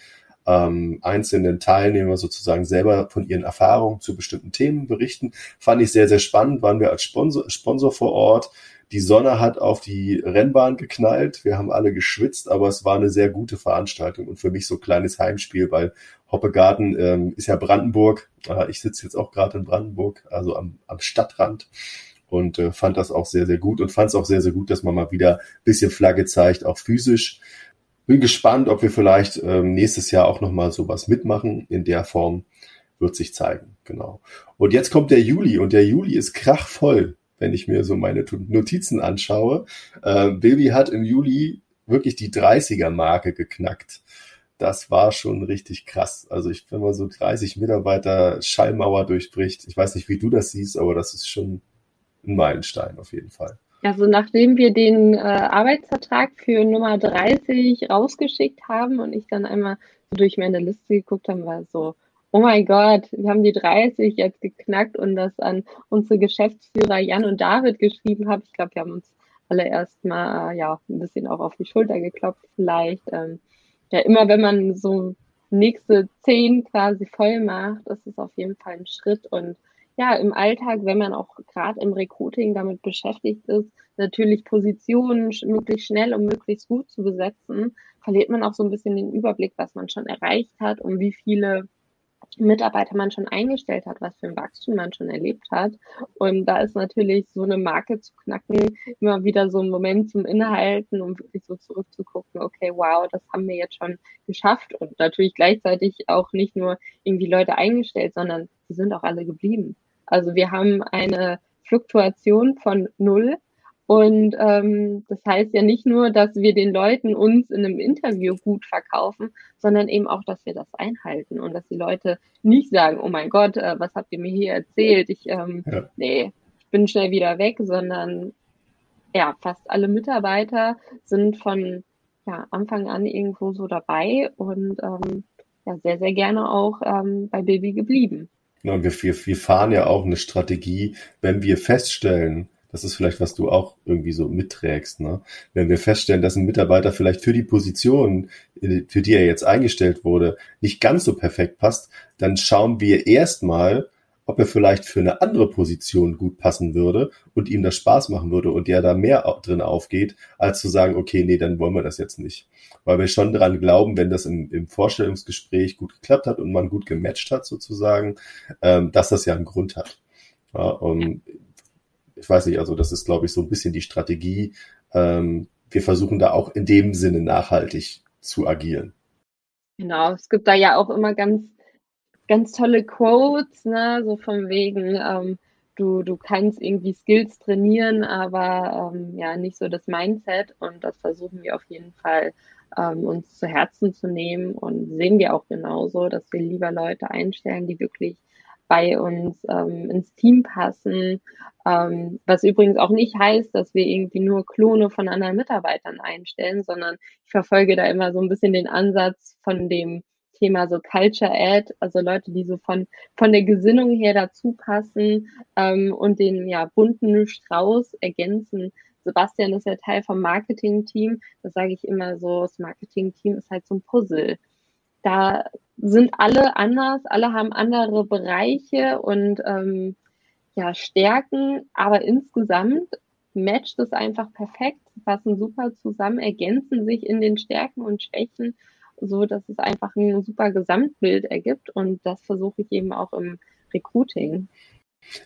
ähm, einzelnen Teilnehmer sozusagen selber von ihren Erfahrungen zu bestimmten Themen berichten. Fand ich sehr, sehr spannend. Waren wir als Sponsor, Sponsor vor Ort. Die Sonne hat auf die Rennbahn geknallt. Wir haben alle geschwitzt, aber es war eine sehr gute Veranstaltung und für mich so ein kleines Heimspiel, weil Hoppegarten ähm, ist ja Brandenburg. Äh, ich sitze jetzt auch gerade in Brandenburg, also am, am Stadtrand und äh, fand das auch sehr, sehr gut und fand es auch sehr, sehr gut, dass man mal wieder ein bisschen Flagge zeigt, auch physisch. Bin gespannt, ob wir vielleicht ähm, nächstes Jahr auch nochmal sowas mitmachen in der Form. Wird sich zeigen, genau. Und jetzt kommt der Juli und der Juli ist krachvoll, wenn ich mir so meine Notizen anschaue. Äh, Baby hat im Juli wirklich die 30er-Marke geknackt. das war schon richtig krass. Also ich, wenn man so 30 Mitarbeiter Schallmauer durchbricht, ich weiß nicht, wie du das siehst, aber das ist schon ein Meilenstein auf jeden Fall. Also nachdem wir den äh, Arbeitsvertrag für Nummer 30 rausgeschickt haben und ich dann einmal durch meine Liste geguckt habe, war so, oh mein Gott, wir haben die 30 jetzt geknackt und das an unsere Geschäftsführer Jan und David geschrieben habe. Ich glaube, wir haben uns alle erstmal ja ein bisschen auch auf die Schulter geklopft vielleicht. Ähm, ja, immer wenn man so nächste zehn quasi voll macht, ist es auf jeden Fall ein Schritt und ja, im Alltag, wenn man auch gerade im Recruiting damit beschäftigt ist, natürlich Positionen möglichst schnell und möglichst gut zu besetzen, verliert man auch so ein bisschen den Überblick, was man schon erreicht hat und wie viele Mitarbeiter man schon eingestellt hat, was für ein Wachstum man schon erlebt hat. Und da ist natürlich so eine Marke zu knacken immer wieder so ein Moment zum Innehalten, um wirklich so zurückzugucken, okay, wow, das haben wir jetzt schon geschafft und natürlich gleichzeitig auch nicht nur irgendwie Leute eingestellt, sondern sie sind auch alle geblieben. Also wir haben eine Fluktuation von null. Und ähm, das heißt ja nicht nur, dass wir den Leuten uns in einem Interview gut verkaufen, sondern eben auch, dass wir das einhalten und dass die Leute nicht sagen, oh mein Gott, äh, was habt ihr mir hier erzählt? Ich, ähm, ja. nee, ich bin schnell wieder weg, sondern ja, fast alle Mitarbeiter sind von ja, Anfang an irgendwo so dabei und ähm, ja, sehr, sehr gerne auch ähm, bei Baby geblieben. Wir, wir, wir fahren ja auch eine Strategie, wenn wir feststellen, das ist vielleicht, was du auch irgendwie so mitträgst, ne? Wenn wir feststellen, dass ein Mitarbeiter vielleicht für die Position, für die er jetzt eingestellt wurde, nicht ganz so perfekt passt, dann schauen wir erstmal, ob er vielleicht für eine andere Position gut passen würde und ihm das Spaß machen würde und der da mehr drin aufgeht, als zu sagen, okay, nee, dann wollen wir das jetzt nicht. Weil wir schon daran glauben, wenn das im, im Vorstellungsgespräch gut geklappt hat und man gut gematcht hat sozusagen, ähm, dass das ja einen Grund hat. Ja, und ich weiß nicht, also das ist, glaube ich, so ein bisschen die Strategie. Ähm, wir versuchen da auch in dem Sinne nachhaltig zu agieren. Genau, es gibt da ja auch immer ganz ganz tolle Quotes, ne, so von wegen, ähm, du, du kannst irgendwie Skills trainieren, aber ähm, ja, nicht so das Mindset. Und das versuchen wir auf jeden Fall ähm, uns zu Herzen zu nehmen. Und sehen wir auch genauso, dass wir lieber Leute einstellen, die wirklich bei uns ähm, ins Team passen, ähm, was übrigens auch nicht heißt, dass wir irgendwie nur Klone von anderen Mitarbeitern einstellen, sondern ich verfolge da immer so ein bisschen den Ansatz von dem Thema so Culture Ad, also Leute, die so von, von der Gesinnung her dazu passen ähm, und den ja bunten Strauß ergänzen. Sebastian ist ja Teil vom Marketing-Team. Das sage ich immer so, das Marketing-Team ist halt so ein Puzzle. Da sind alle anders, alle haben andere Bereiche und ähm, ja, Stärken, aber insgesamt matcht es einfach perfekt, passen super zusammen, ergänzen sich in den Stärken und Schwächen so dass es einfach ein super Gesamtbild ergibt und das versuche ich eben auch im Recruiting.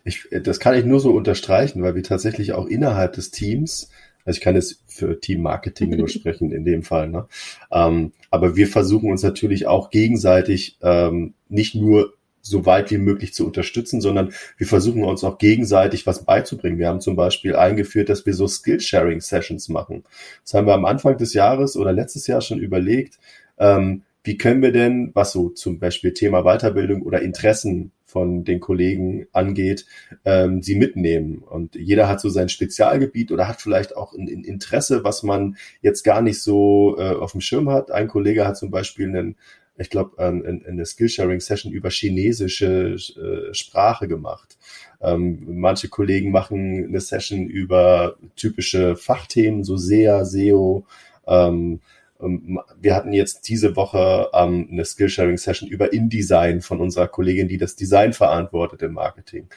Ich, das kann ich nur so unterstreichen, weil wir tatsächlich auch innerhalb des Teams, also ich kann jetzt für Team Marketing nur sprechen in dem Fall, ne? Ähm, aber wir versuchen uns natürlich auch gegenseitig ähm, nicht nur so weit wie möglich zu unterstützen, sondern wir versuchen uns auch gegenseitig was beizubringen. Wir haben zum Beispiel eingeführt, dass wir so Skill-Sharing-Sessions machen. Das haben wir am Anfang des Jahres oder letztes Jahr schon überlegt, ähm, wie können wir denn, was so zum Beispiel Thema Weiterbildung oder Interessen von den Kollegen angeht, ähm, sie mitnehmen. Und jeder hat so sein Spezialgebiet oder hat vielleicht auch ein, ein Interesse, was man jetzt gar nicht so äh, auf dem Schirm hat. Ein Kollege hat zum Beispiel einen, ich glaube, ähm, eine Skillsharing-Session über chinesische äh, Sprache gemacht. Ähm, manche Kollegen machen eine Session über typische Fachthemen, so SEA, SEO. Ähm, wir hatten jetzt diese Woche ähm, eine Skillsharing-Session über InDesign von unserer Kollegin, die das Design verantwortet im Marketing.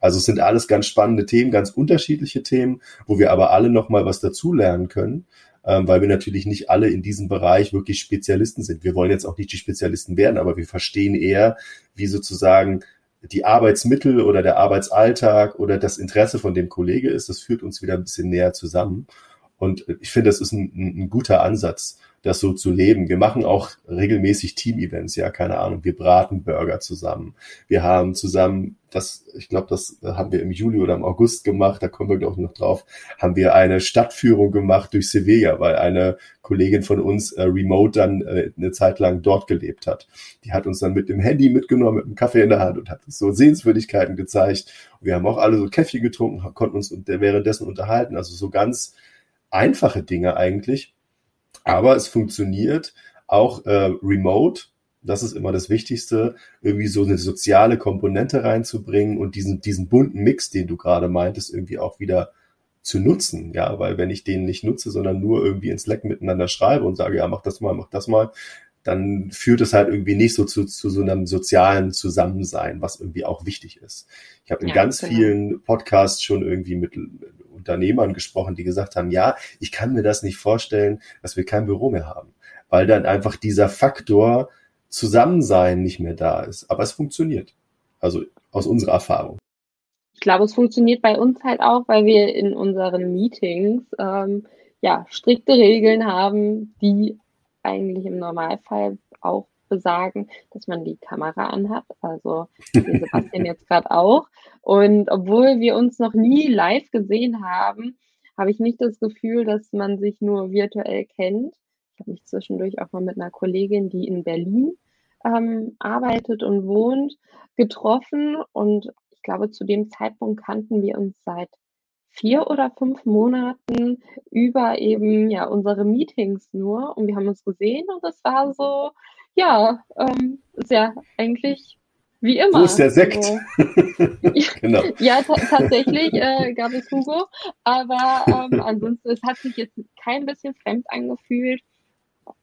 Also es sind alles ganz spannende Themen, ganz unterschiedliche Themen, wo wir aber alle nochmal was dazulernen können, ähm, weil wir natürlich nicht alle in diesem Bereich wirklich Spezialisten sind. Wir wollen jetzt auch nicht die Spezialisten werden, aber wir verstehen eher, wie sozusagen die Arbeitsmittel oder der Arbeitsalltag oder das Interesse von dem Kollege ist. Das führt uns wieder ein bisschen näher zusammen. Und ich finde, das ist ein, ein guter Ansatz, das so zu leben. Wir machen auch regelmäßig Team-Events, ja, keine Ahnung. Wir braten Burger zusammen. Wir haben zusammen, das, ich glaube, das haben wir im Juli oder im August gemacht, da kommen wir ich noch drauf, haben wir eine Stadtführung gemacht durch Sevilla, weil eine Kollegin von uns äh, remote dann äh, eine Zeit lang dort gelebt hat. Die hat uns dann mit dem Handy mitgenommen, mit einem Kaffee in der Hand und hat uns so Sehenswürdigkeiten gezeigt. Und wir haben auch alle so Käffchen getrunken, konnten uns währenddessen unterhalten. Also so ganz einfache Dinge eigentlich aber es funktioniert auch äh, remote. Das ist immer das Wichtigste, irgendwie so eine soziale Komponente reinzubringen und diesen, diesen bunten Mix, den du gerade meintest, irgendwie auch wieder zu nutzen. Ja, weil wenn ich den nicht nutze, sondern nur irgendwie in Slack miteinander schreibe und sage, ja, mach das mal, mach das mal, dann führt es halt irgendwie nicht so zu, zu so einem sozialen Zusammensein, was irgendwie auch wichtig ist. Ich habe in ja, ganz genau. vielen Podcasts schon irgendwie mit Unternehmern gesprochen, die gesagt haben, ja, ich kann mir das nicht vorstellen, dass wir kein Büro mehr haben, weil dann einfach dieser Faktor Zusammensein nicht mehr da ist. Aber es funktioniert. Also aus unserer Erfahrung. Ich glaube, es funktioniert bei uns halt auch, weil wir in unseren Meetings ähm, ja strikte Regeln haben, die eigentlich im Normalfall auch besagen, dass man die Kamera anhat. Also Sebastian jetzt gerade auch. Und obwohl wir uns noch nie live gesehen haben, habe ich nicht das Gefühl, dass man sich nur virtuell kennt. Ich habe mich zwischendurch auch mal mit einer Kollegin, die in Berlin ähm, arbeitet und wohnt, getroffen. Und ich glaube, zu dem Zeitpunkt kannten wir uns seit vier oder fünf Monaten über eben ja unsere Meetings nur und wir haben uns gesehen und es war so, ja, ähm, ist ja eigentlich wie immer. Wo ist der Sekt? Also, genau. Ja, tatsächlich äh, gab es Hugo, aber ähm, ansonsten, es hat sich jetzt kein bisschen fremd angefühlt.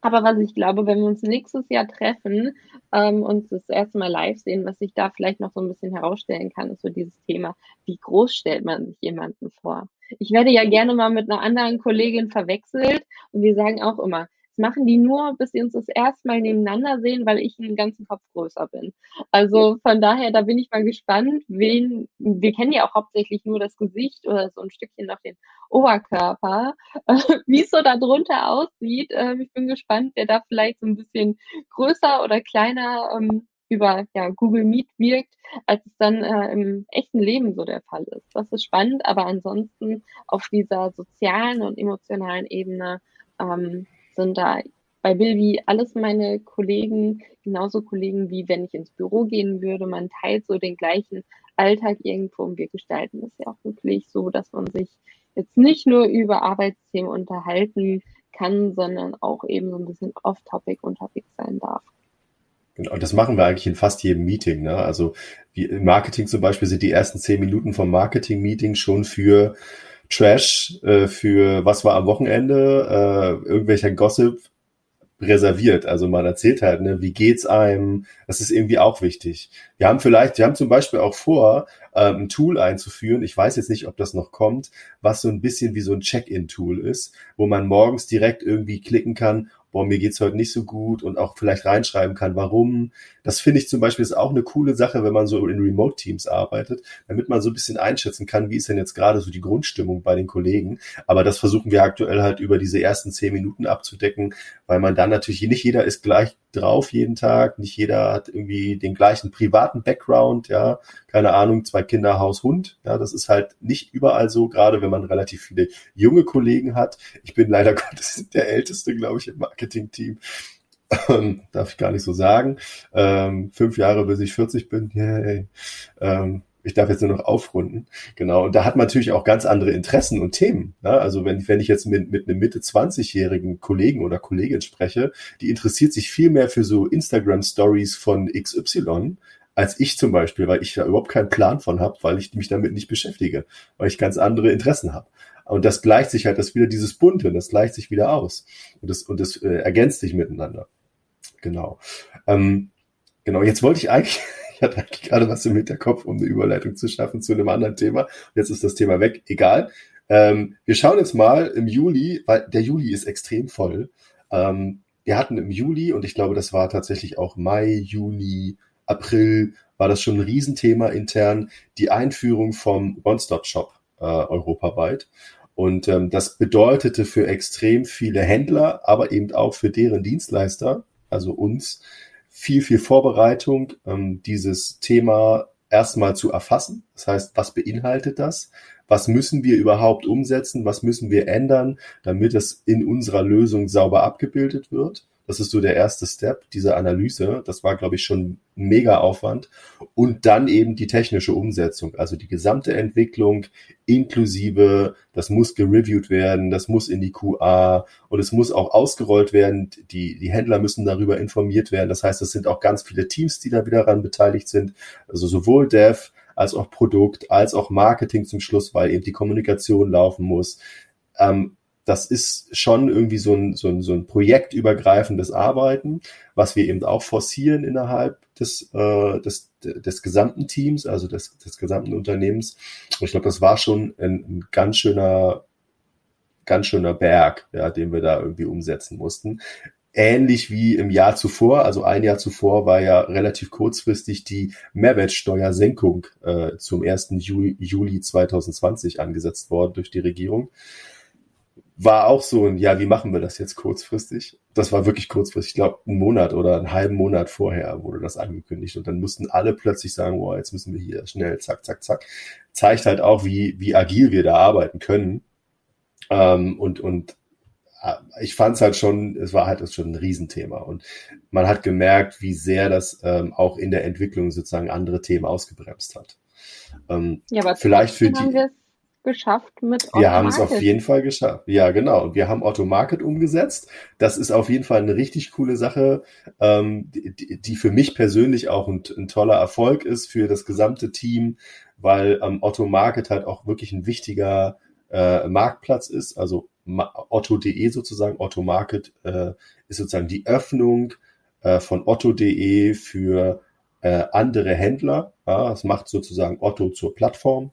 Aber was ich glaube, wenn wir uns nächstes Jahr treffen ähm, und das erste Mal live sehen, was sich da vielleicht noch so ein bisschen herausstellen kann, ist so dieses Thema, wie groß stellt man sich jemanden vor? Ich werde ja gerne mal mit einer anderen Kollegin verwechselt und wir sagen auch immer, machen die nur, bis sie uns das erste Mal nebeneinander sehen, weil ich einen ganzen Kopf größer bin. Also von daher, da bin ich mal gespannt, wen, wir kennen ja auch hauptsächlich nur das Gesicht oder so ein Stückchen noch den Oberkörper, wie es so da drunter aussieht. Ähm, ich bin gespannt, wer da vielleicht so ein bisschen größer oder kleiner ähm, über ja, Google Meet wirkt, als es dann äh, im echten Leben so der Fall ist. Das ist spannend, aber ansonsten auf dieser sozialen und emotionalen Ebene ähm, sind da bei Bilby alles meine Kollegen, genauso Kollegen, wie wenn ich ins Büro gehen würde. Man teilt so den gleichen Alltag irgendwo und wir gestalten es ja auch wirklich so, dass man sich jetzt nicht nur über Arbeitsthemen unterhalten kann, sondern auch eben so ein bisschen off-topic unterwegs sein darf. Und das machen wir eigentlich in fast jedem Meeting. Ne? Also wie im Marketing zum Beispiel sind die ersten zehn Minuten vom Marketing-Meeting schon für Trash äh, für was war am Wochenende, äh, irgendwelcher Gossip reserviert. Also man erzählt halt, ne, wie geht's einem? Das ist irgendwie auch wichtig. Wir haben vielleicht, wir haben zum Beispiel auch vor, ähm, ein Tool einzuführen. Ich weiß jetzt nicht, ob das noch kommt, was so ein bisschen wie so ein Check-in-Tool ist, wo man morgens direkt irgendwie klicken kann, boah, mir geht's heute nicht so gut und auch vielleicht reinschreiben kann, warum. Das finde ich zum Beispiel ist auch eine coole Sache, wenn man so in Remote-Teams arbeitet, damit man so ein bisschen einschätzen kann, wie ist denn jetzt gerade so die Grundstimmung bei den Kollegen. Aber das versuchen wir aktuell halt über diese ersten zehn Minuten abzudecken, weil man dann natürlich, nicht jeder ist gleich drauf jeden Tag, nicht jeder hat irgendwie den gleichen privaten Background, ja, keine Ahnung, zwei Kinder, Haus, Hund, ja, das ist halt nicht überall so, gerade wenn man relativ viele junge Kollegen hat. Ich bin leider Gottes der Älteste, glaube ich, im Marketing-Team. Ähm, darf ich gar nicht so sagen. Ähm, fünf Jahre, bis ich 40 bin. Yay. Ähm, ich darf jetzt nur noch aufrunden. Genau. Und da hat man natürlich auch ganz andere Interessen und Themen. Ne? Also wenn, wenn ich jetzt mit, mit einem Mitte 20-jährigen Kollegen oder Kollegin spreche, die interessiert sich viel mehr für so Instagram Stories von XY als ich zum Beispiel, weil ich da überhaupt keinen Plan von habe, weil ich mich damit nicht beschäftige, weil ich ganz andere Interessen habe. Und das gleicht sich halt, das wieder dieses Bunte, das gleicht sich wieder aus. Und das, und das äh, ergänzt sich miteinander. Genau. Ähm, genau, jetzt wollte ich eigentlich, ich hatte eigentlich gerade was im Hinterkopf, um eine Überleitung zu schaffen zu einem anderen Thema. Jetzt ist das Thema weg, egal. Ähm, wir schauen jetzt mal im Juli, weil der Juli ist extrem voll. Ähm, wir hatten im Juli, und ich glaube, das war tatsächlich auch Mai, Juni, April, war das schon ein Riesenthema intern, die Einführung vom One-Stop-Shop äh, europaweit. Und ähm, das bedeutete für extrem viele Händler, aber eben auch für deren Dienstleister, also uns, viel, viel Vorbereitung, ähm, dieses Thema erstmal zu erfassen. Das heißt, was beinhaltet das? Was müssen wir überhaupt umsetzen? Was müssen wir ändern, damit es in unserer Lösung sauber abgebildet wird? Das ist so der erste Step, diese Analyse. Das war, glaube ich, schon mega Aufwand. Und dann eben die technische Umsetzung, also die gesamte Entwicklung inklusive, das muss gereviewt werden, das muss in die QA und es muss auch ausgerollt werden. Die, die Händler müssen darüber informiert werden. Das heißt, es sind auch ganz viele Teams, die da wieder daran beteiligt sind. Also sowohl Dev als auch Produkt, als auch Marketing zum Schluss, weil eben die Kommunikation laufen muss. Ähm, das ist schon irgendwie so ein, so ein, so ein projektübergreifendes Arbeiten, was wir eben auch forcieren innerhalb des, äh, des, des gesamten Teams, also des, des gesamten Unternehmens. Und ich glaube, das war schon ein, ein ganz schöner, ganz schöner Berg, ja, den wir da irgendwie umsetzen mussten ähnlich wie im Jahr zuvor, also ein Jahr zuvor war ja relativ kurzfristig die Mehrwertsteuersenkung äh, zum 1. Juli, Juli 2020 angesetzt worden durch die Regierung war auch so ein, ja, wie machen wir das jetzt kurzfristig? Das war wirklich kurzfristig, ich glaube, einen Monat oder einen halben Monat vorher wurde das angekündigt und dann mussten alle plötzlich sagen, oh, jetzt müssen wir hier schnell, zack, zack, zack. Zeigt halt auch, wie, wie agil wir da arbeiten können. Ähm, und, und äh, ich fand es halt schon, es war halt schon ein Riesenthema und man hat gemerkt, wie sehr das ähm, auch in der Entwicklung sozusagen andere Themen ausgebremst hat. Ähm, ja, aber vielleicht für die geschafft mit Otto Wir haben es auf jeden Fall geschafft. Ja, genau. Und wir haben Otto Market umgesetzt. Das ist auf jeden Fall eine richtig coole Sache, ähm, die, die, für mich persönlich auch ein, ein, toller Erfolg ist für das gesamte Team, weil ähm, Otto Market halt auch wirklich ein wichtiger äh, Marktplatz ist. Also Otto.de sozusagen, Otto Market äh, ist sozusagen die Öffnung äh, von Otto.de für äh, andere Händler. Ja, es macht sozusagen Otto zur Plattform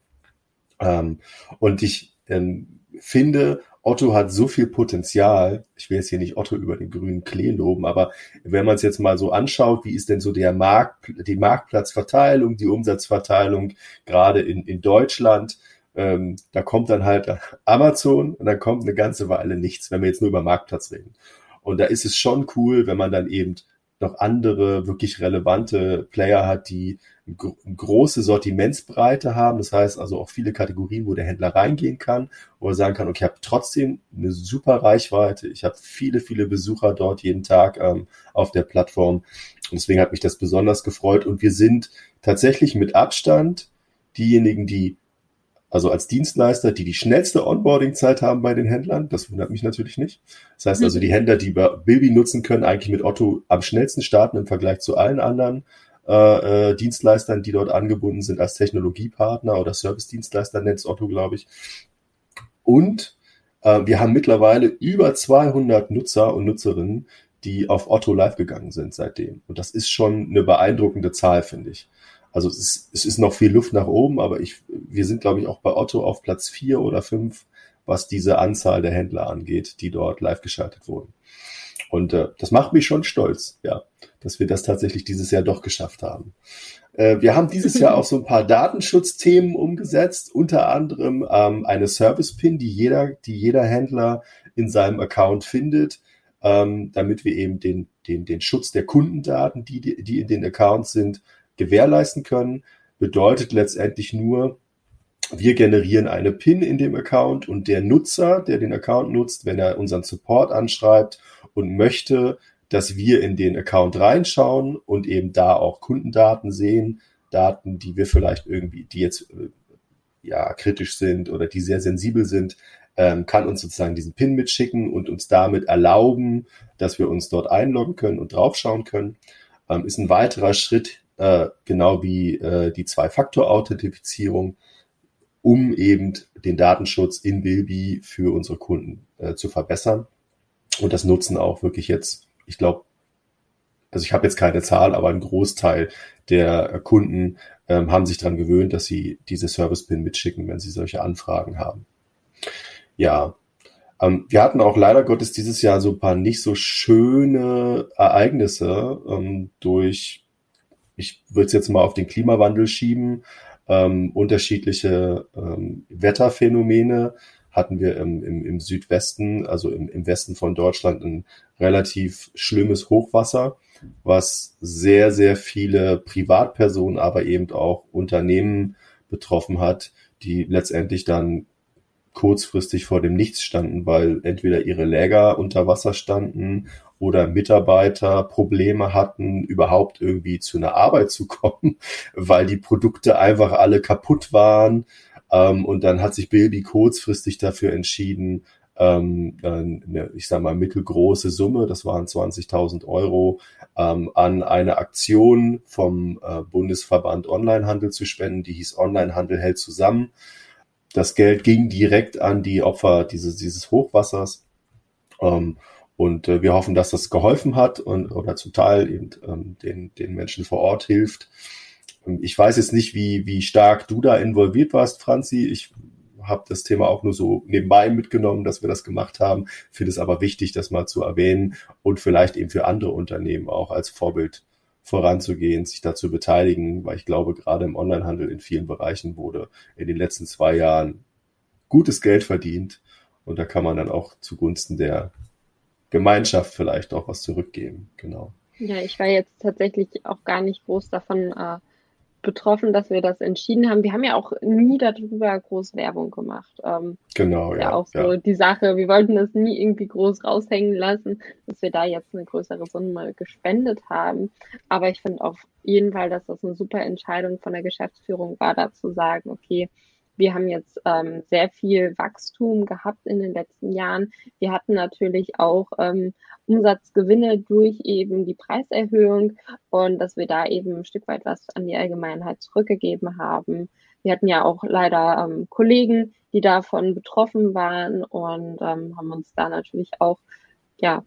ähm, und ich ähm, finde, Otto hat so viel Potenzial. Ich will jetzt hier nicht Otto über den grünen Klee loben, aber wenn man es jetzt mal so anschaut, wie ist denn so der Markt, die Marktplatzverteilung, die Umsatzverteilung gerade in, in Deutschland, ähm, da kommt dann halt Amazon und dann kommt eine ganze Weile nichts, wenn wir jetzt nur über Marktplatz reden. Und da ist es schon cool, wenn man dann eben noch andere wirklich relevante Player hat, die große Sortimentsbreite haben. Das heißt also auch viele Kategorien, wo der Händler reingehen kann, wo er sagen kann, okay, ich habe trotzdem eine super Reichweite. Ich habe viele, viele Besucher dort jeden Tag ähm, auf der Plattform. Und deswegen hat mich das besonders gefreut. Und wir sind tatsächlich mit Abstand diejenigen, die also als Dienstleister, die die schnellste Onboarding-Zeit haben bei den Händlern. Das wundert mich natürlich nicht. Das heißt also, die Händler, die Bilby nutzen können, eigentlich mit Otto am schnellsten starten im Vergleich zu allen anderen äh, äh, Dienstleistern, die dort angebunden sind als Technologiepartner oder Service-Dienstleister, nennt Otto, glaube ich. Und äh, wir haben mittlerweile über 200 Nutzer und Nutzerinnen, die auf Otto live gegangen sind seitdem. Und das ist schon eine beeindruckende Zahl, finde ich. Also es ist, es ist noch viel Luft nach oben, aber ich, wir sind, glaube ich, auch bei Otto auf Platz vier oder fünf, was diese Anzahl der Händler angeht, die dort live geschaltet wurden. Und äh, das macht mich schon stolz, ja, dass wir das tatsächlich dieses Jahr doch geschafft haben. Äh, wir haben dieses Jahr auch so ein paar Datenschutzthemen umgesetzt, unter anderem ähm, eine Service-Pin, die jeder, die jeder Händler in seinem Account findet, ähm, damit wir eben den, den, den Schutz der Kundendaten, die, die in den Accounts sind, gewährleisten können, bedeutet letztendlich nur, wir generieren eine PIN in dem Account und der Nutzer, der den Account nutzt, wenn er unseren Support anschreibt und möchte, dass wir in den Account reinschauen und eben da auch Kundendaten sehen, Daten, die wir vielleicht irgendwie, die jetzt äh, ja kritisch sind oder die sehr sensibel sind, ähm, kann uns sozusagen diesen PIN mitschicken und uns damit erlauben, dass wir uns dort einloggen können und draufschauen können. Ähm, ist ein weiterer Schritt äh, genau wie äh, die Zwei-Faktor-Authentifizierung, um eben den Datenschutz in Bilby für unsere Kunden äh, zu verbessern. Und das nutzen auch wirklich jetzt, ich glaube, also ich habe jetzt keine Zahl, aber ein Großteil der Kunden ähm, haben sich daran gewöhnt, dass sie diese Service-Pin mitschicken, wenn sie solche Anfragen haben. Ja, ähm, wir hatten auch leider Gottes dieses Jahr so ein paar nicht so schöne Ereignisse ähm, durch ich würde es jetzt mal auf den Klimawandel schieben, ähm, unterschiedliche ähm, Wetterphänomene hatten wir im, im, im Südwesten, also im, im Westen von Deutschland, ein relativ schlimmes Hochwasser, was sehr, sehr viele Privatpersonen, aber eben auch Unternehmen betroffen hat, die letztendlich dann kurzfristig vor dem Nichts standen, weil entweder ihre Läger unter Wasser standen oder Mitarbeiter Probleme hatten, überhaupt irgendwie zu einer Arbeit zu kommen, weil die Produkte einfach alle kaputt waren. Ähm, und dann hat sich Bilby kurzfristig dafür entschieden, ähm, eine, ich sag mal, mittelgroße Summe, das waren 20.000 Euro, ähm, an eine Aktion vom äh, Bundesverband Onlinehandel zu spenden, die hieß Onlinehandel hält zusammen. Das Geld ging direkt an die Opfer dieses, dieses Hochwassers. Ähm, und äh, wir hoffen, dass das geholfen hat und oder zum Teil eben ähm, den, den Menschen vor Ort hilft. Ähm, ich weiß jetzt nicht, wie, wie stark du da involviert warst, Franzi. Ich habe das Thema auch nur so nebenbei mitgenommen, dass wir das gemacht haben. Finde es aber wichtig, das mal zu erwähnen und vielleicht eben für andere Unternehmen auch als Vorbild voranzugehen, sich dazu beteiligen, weil ich glaube, gerade im Onlinehandel in vielen Bereichen wurde in den letzten zwei Jahren gutes Geld verdient und da kann man dann auch zugunsten der Gemeinschaft vielleicht auch was zurückgeben. Genau. Ja, ich war jetzt tatsächlich auch gar nicht groß davon äh, betroffen, dass wir das entschieden haben. Wir haben ja auch nie darüber groß Werbung gemacht. Ähm, genau, ja. Ja, auch so ja. die Sache. Wir wollten das nie irgendwie groß raushängen lassen, dass wir da jetzt eine größere Summe gespendet haben. Aber ich finde auf jeden Fall, dass das eine super Entscheidung von der Geschäftsführung war, da zu sagen, okay, wir haben jetzt ähm, sehr viel Wachstum gehabt in den letzten Jahren. Wir hatten natürlich auch ähm, Umsatzgewinne durch eben die Preiserhöhung und dass wir da eben ein Stück weit was an die Allgemeinheit zurückgegeben haben. Wir hatten ja auch leider ähm, Kollegen, die davon betroffen waren und ähm, haben uns da natürlich auch ja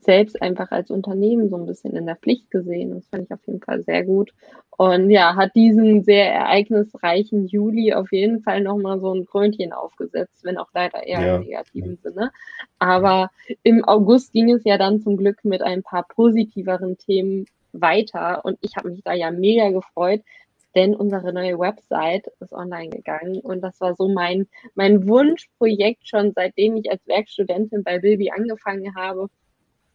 selbst einfach als Unternehmen so ein bisschen in der Pflicht gesehen. Das fand ich auf jeden Fall sehr gut. Und ja, hat diesen sehr ereignisreichen Juli auf jeden Fall nochmal so ein Krönchen aufgesetzt, wenn auch leider eher ja. im negativen Sinne. Aber im August ging es ja dann zum Glück mit ein paar positiveren Themen weiter. Und ich habe mich da ja mega gefreut, denn unsere neue Website ist online gegangen und das war so mein, mein Wunschprojekt schon, seitdem ich als Werkstudentin bei Bilby angefangen habe,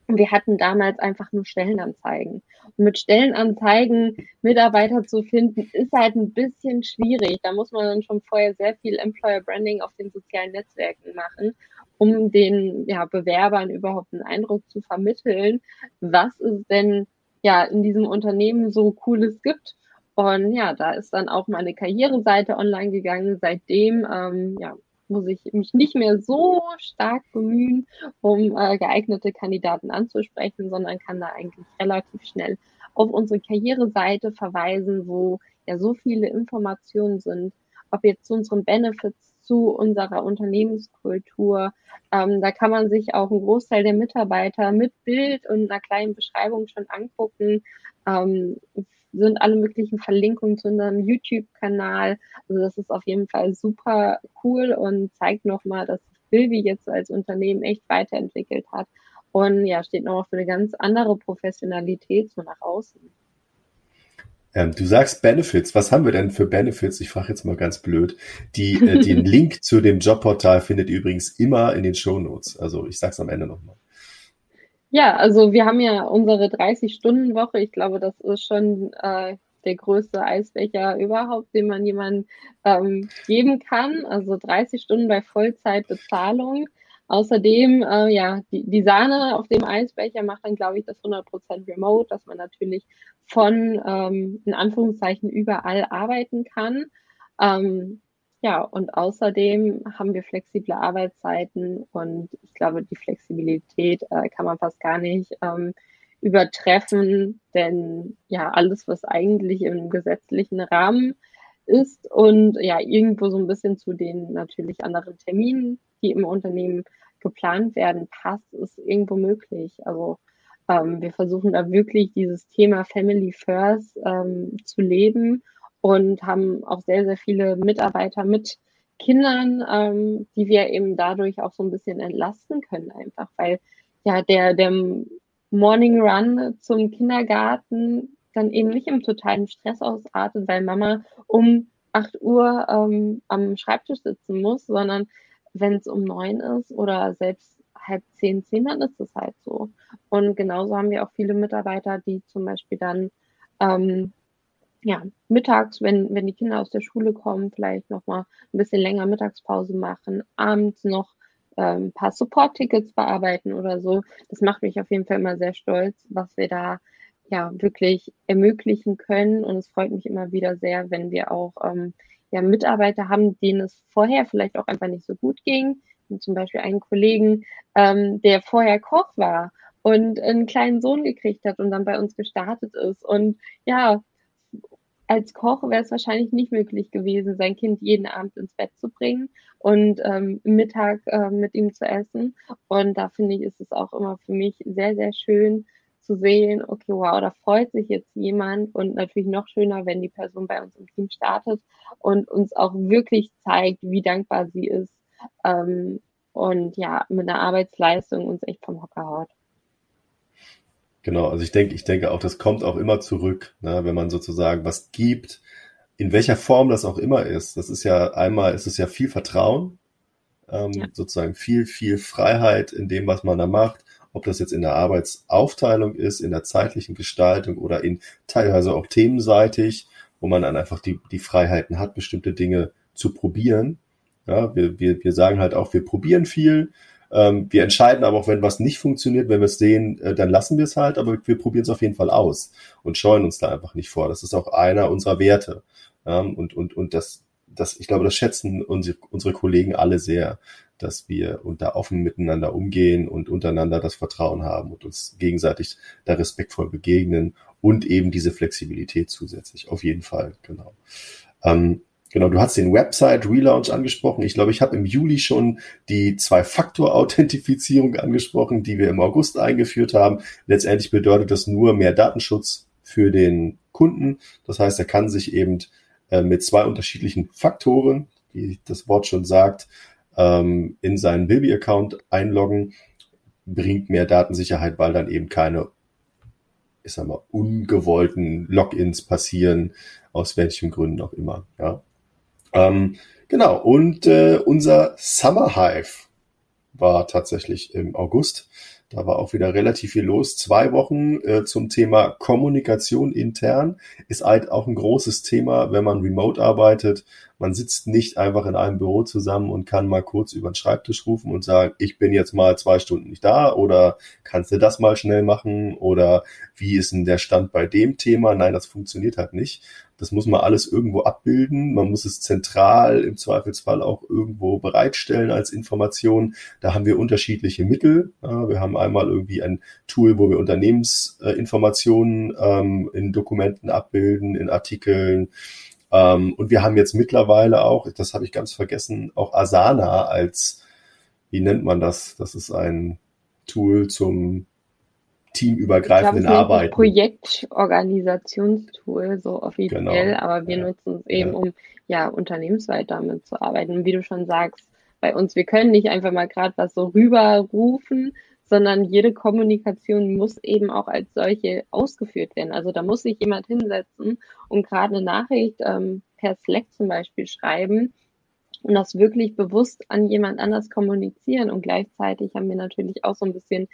wir hatten damals einfach nur Stellenanzeigen. Und mit Stellenanzeigen Mitarbeiter zu finden, ist halt ein bisschen schwierig. Da muss man dann schon vorher sehr viel Employer Branding auf den sozialen Netzwerken machen, um den ja, Bewerbern überhaupt einen Eindruck zu vermitteln, was es denn ja in diesem Unternehmen so Cooles gibt. Und ja, da ist dann auch meine Karriereseite online gegangen. Seitdem ähm, ja, muss ich mich nicht mehr so stark bemühen, um äh, geeignete Kandidaten anzusprechen, sondern kann da eigentlich relativ schnell auf unsere Karriereseite verweisen, wo ja so viele Informationen sind, ob jetzt zu unseren Benefits, zu unserer Unternehmenskultur. Ähm, da kann man sich auch einen Großteil der Mitarbeiter mit Bild und einer kleinen Beschreibung schon angucken. Ähm, sind alle möglichen Verlinkungen zu unserem YouTube-Kanal. Also das ist auf jeden Fall super cool und zeigt nochmal, dass Bilby jetzt als Unternehmen echt weiterentwickelt hat und ja, steht nochmal für eine ganz andere Professionalität so nach außen. Ähm, du sagst Benefits. Was haben wir denn für Benefits? Ich frage jetzt mal ganz blöd. Die, äh, den Link zu dem Jobportal findet ihr übrigens immer in den Show Notes. Also ich sag's am Ende nochmal. Ja, also wir haben ja unsere 30-Stunden-Woche. Ich glaube, das ist schon äh, der größte Eisbecher überhaupt, den man jemandem ähm, geben kann. Also 30 Stunden bei Vollzeitbezahlung. Außerdem, äh, ja, die, die Sahne auf dem Eisbecher macht dann, glaube ich, das 100% Remote, dass man natürlich von, ähm, in Anführungszeichen, überall arbeiten kann. Ähm, ja, und außerdem haben wir flexible Arbeitszeiten und ich glaube, die Flexibilität äh, kann man fast gar nicht ähm, übertreffen, denn ja, alles, was eigentlich im gesetzlichen Rahmen ist und ja, irgendwo so ein bisschen zu den natürlich anderen Terminen, die im Unternehmen geplant werden, passt, ist irgendwo möglich. Also ähm, wir versuchen da wirklich dieses Thema Family First ähm, zu leben und haben auch sehr, sehr viele Mitarbeiter mit Kindern, ähm, die wir eben dadurch auch so ein bisschen entlasten können, einfach, weil ja der, der Morning Run zum Kindergarten dann eben nicht im totalen Stress ausartet, weil Mama um 8 Uhr ähm, am Schreibtisch sitzen muss, sondern wenn es um neun ist oder selbst halb zehn, zehn, dann ist es halt so. Und genauso haben wir auch viele Mitarbeiter, die zum Beispiel dann ähm, ja, mittags, wenn, wenn die Kinder aus der Schule kommen, vielleicht nochmal ein bisschen länger Mittagspause machen, abends noch ähm, ein paar Support-Tickets bearbeiten oder so. Das macht mich auf jeden Fall immer sehr stolz, was wir da ja wirklich ermöglichen können. Und es freut mich immer wieder sehr, wenn wir auch ähm, ja, Mitarbeiter haben, denen es vorher vielleicht auch einfach nicht so gut ging. Zum Beispiel einen Kollegen, ähm, der vorher Koch war und einen kleinen Sohn gekriegt hat und dann bei uns gestartet ist. Und ja, als Koch wäre es wahrscheinlich nicht möglich gewesen, sein Kind jeden Abend ins Bett zu bringen und ähm, Mittag äh, mit ihm zu essen. Und da finde ich, ist es auch immer für mich sehr, sehr schön zu sehen, okay, wow, da freut sich jetzt jemand und natürlich noch schöner, wenn die Person bei uns im Team startet und uns auch wirklich zeigt, wie dankbar sie ist ähm, und ja, mit einer Arbeitsleistung uns echt vom Hocker haut. Genau, also ich denke, ich denke auch, das kommt auch immer zurück, ne, wenn man sozusagen was gibt, in welcher Form das auch immer ist. Das ist ja einmal, ist es ja viel Vertrauen, ähm, ja. sozusagen viel, viel Freiheit in dem, was man da macht, ob das jetzt in der Arbeitsaufteilung ist, in der zeitlichen Gestaltung oder in teilweise auch themenseitig, wo man dann einfach die, die Freiheiten hat, bestimmte Dinge zu probieren. Ja, wir, wir, wir sagen halt auch, wir probieren viel, ähm, wir entscheiden aber auch, wenn was nicht funktioniert, wenn wir es sehen, äh, dann lassen wir es halt, aber wir probieren es auf jeden Fall aus und scheuen uns da einfach nicht vor. Das ist auch einer unserer Werte. Ähm, und, und, und das, das, ich glaube, das schätzen unsere, unsere Kollegen alle sehr, dass wir und da offen miteinander umgehen und untereinander das Vertrauen haben und uns gegenseitig da respektvoll begegnen und eben diese Flexibilität zusätzlich. Auf jeden Fall, genau. Ähm, Genau, du hast den Website Relaunch angesprochen. Ich glaube, ich habe im Juli schon die Zwei-Faktor-Authentifizierung angesprochen, die wir im August eingeführt haben. Letztendlich bedeutet das nur mehr Datenschutz für den Kunden. Das heißt, er kann sich eben äh, mit zwei unterschiedlichen Faktoren, wie das Wort schon sagt, ähm, in seinen Bilby-Account einloggen, bringt mehr Datensicherheit, weil dann eben keine ich sag mal, ungewollten Logins passieren, aus welchen Gründen auch immer. Ja. Ähm, genau, und äh, unser Summer Hive war tatsächlich im August. Da war auch wieder relativ viel los. Zwei Wochen äh, zum Thema Kommunikation intern ist halt auch ein großes Thema, wenn man remote arbeitet. Man sitzt nicht einfach in einem Büro zusammen und kann mal kurz über den Schreibtisch rufen und sagen, ich bin jetzt mal zwei Stunden nicht da oder kannst du das mal schnell machen oder wie ist denn der Stand bei dem Thema? Nein, das funktioniert halt nicht. Das muss man alles irgendwo abbilden. Man muss es zentral im Zweifelsfall auch irgendwo bereitstellen als Information. Da haben wir unterschiedliche Mittel. wir haben einmal irgendwie ein Tool, wo wir Unternehmensinformationen ähm, in Dokumenten abbilden, in Artikeln. Ähm, und wir haben jetzt mittlerweile auch, das habe ich ganz vergessen, auch Asana als, wie nennt man das? Das ist ein Tool zum teamübergreifenden glaube, Arbeiten. Projektorganisationstool, so offiziell, genau. aber wir ja. nutzen es eben, ja. um ja unternehmensweit damit zu arbeiten. Wie du schon sagst, bei uns, wir können nicht einfach mal gerade was so rüberrufen, sondern jede Kommunikation muss eben auch als solche ausgeführt werden. Also da muss sich jemand hinsetzen und gerade eine Nachricht ähm, per Slack zum Beispiel schreiben und das wirklich bewusst an jemand anders kommunizieren. Und gleichzeitig haben wir natürlich auch so ein bisschen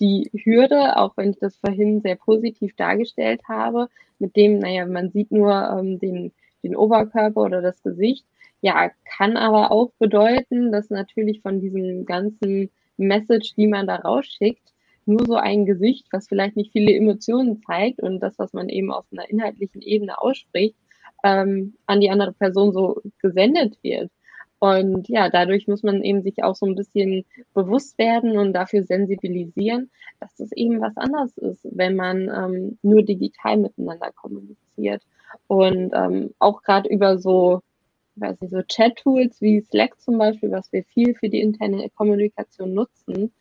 die Hürde, auch wenn ich das vorhin sehr positiv dargestellt habe, mit dem, naja, man sieht nur ähm, den, den Oberkörper oder das Gesicht. Ja, kann aber auch bedeuten, dass natürlich von diesem ganzen Message, die man da rausschickt, nur so ein Gesicht, was vielleicht nicht viele Emotionen zeigt und das, was man eben auf einer inhaltlichen Ebene ausspricht, ähm, an die andere Person so gesendet wird. Und ja, dadurch muss man eben sich auch so ein bisschen bewusst werden und dafür sensibilisieren, dass das eben was anderes ist, wenn man ähm, nur digital miteinander kommuniziert. Und ähm, auch gerade über so, weiß nicht, so Chat-Tools wie Slack zum Beispiel, was wir viel für die interne Kommunikation nutzen.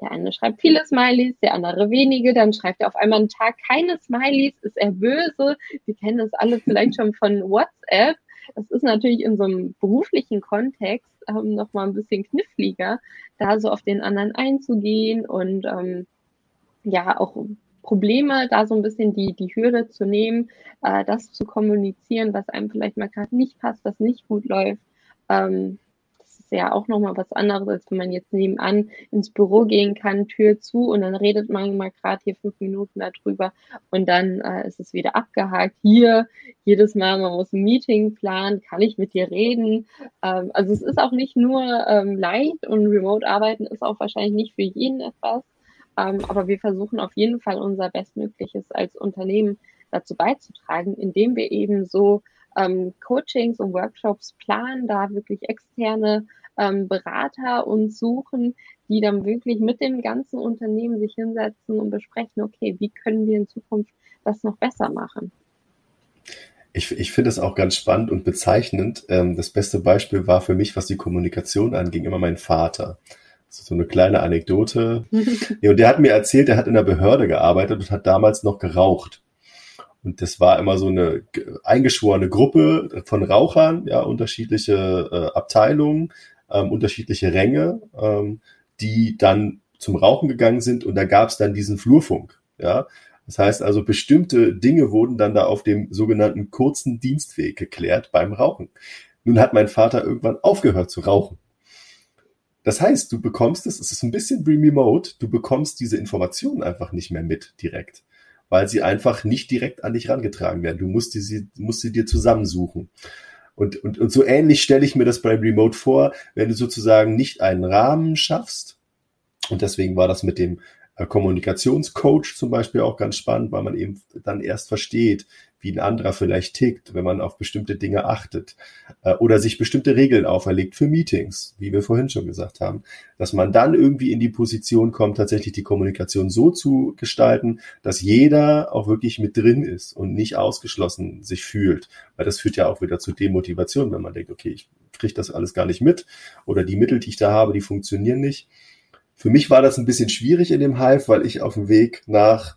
Der eine schreibt viele Smileys, der andere wenige, dann schreibt er auf einmal einen Tag keine Smileys, ist er böse. Wir kennen das alle vielleicht schon von WhatsApp das ist natürlich in so einem beruflichen Kontext ähm, nochmal ein bisschen kniffliger, da so auf den anderen einzugehen und ähm, ja auch Probleme, da so ein bisschen die, die Hürde zu nehmen, äh, das zu kommunizieren, was einem vielleicht mal gerade nicht passt, was nicht gut läuft. Ähm, ja auch nochmal was anderes, als wenn man jetzt nebenan ins Büro gehen kann, Tür zu und dann redet man mal gerade hier fünf Minuten darüber und dann äh, ist es wieder abgehakt. Hier jedes Mal, man muss ein Meeting planen, kann ich mit dir reden. Ähm, also es ist auch nicht nur ähm, leicht und Remote-Arbeiten ist auch wahrscheinlich nicht für jeden etwas. Ähm, aber wir versuchen auf jeden Fall unser Bestmögliches als Unternehmen dazu beizutragen, indem wir eben so ähm, Coachings und Workshops planen, da wirklich externe ähm, Berater uns suchen, die dann wirklich mit dem ganzen Unternehmen sich hinsetzen und besprechen, okay, wie können wir in Zukunft das noch besser machen. Ich, ich finde es auch ganz spannend und bezeichnend. Ähm, das beste Beispiel war für mich, was die Kommunikation anging, immer mein Vater. So eine kleine Anekdote. ja, und der hat mir erzählt, er hat in der Behörde gearbeitet und hat damals noch geraucht. Und das war immer so eine eingeschworene Gruppe von Rauchern, ja, unterschiedliche äh, Abteilungen, ähm, unterschiedliche Ränge, ähm, die dann zum Rauchen gegangen sind und da gab es dann diesen Flurfunk, ja. Das heißt also, bestimmte Dinge wurden dann da auf dem sogenannten kurzen Dienstweg geklärt beim Rauchen. Nun hat mein Vater irgendwann aufgehört zu rauchen. Das heißt, du bekommst es, es ist ein bisschen remote, du bekommst diese Informationen einfach nicht mehr mit direkt weil sie einfach nicht direkt an dich rangetragen werden. Du musst sie, musst sie dir zusammensuchen. Und, und, und so ähnlich stelle ich mir das bei Remote vor, wenn du sozusagen nicht einen Rahmen schaffst. Und deswegen war das mit dem äh, Kommunikationscoach zum Beispiel auch ganz spannend, weil man eben dann erst versteht, wie ein anderer vielleicht tickt, wenn man auf bestimmte Dinge achtet äh, oder sich bestimmte Regeln auferlegt für Meetings, wie wir vorhin schon gesagt haben, dass man dann irgendwie in die Position kommt, tatsächlich die Kommunikation so zu gestalten, dass jeder auch wirklich mit drin ist und nicht ausgeschlossen sich fühlt, weil das führt ja auch wieder zu Demotivation, wenn man denkt, okay, ich kriege das alles gar nicht mit oder die Mittel, die ich da habe, die funktionieren nicht. Für mich war das ein bisschen schwierig in dem Hive, weil ich auf dem Weg nach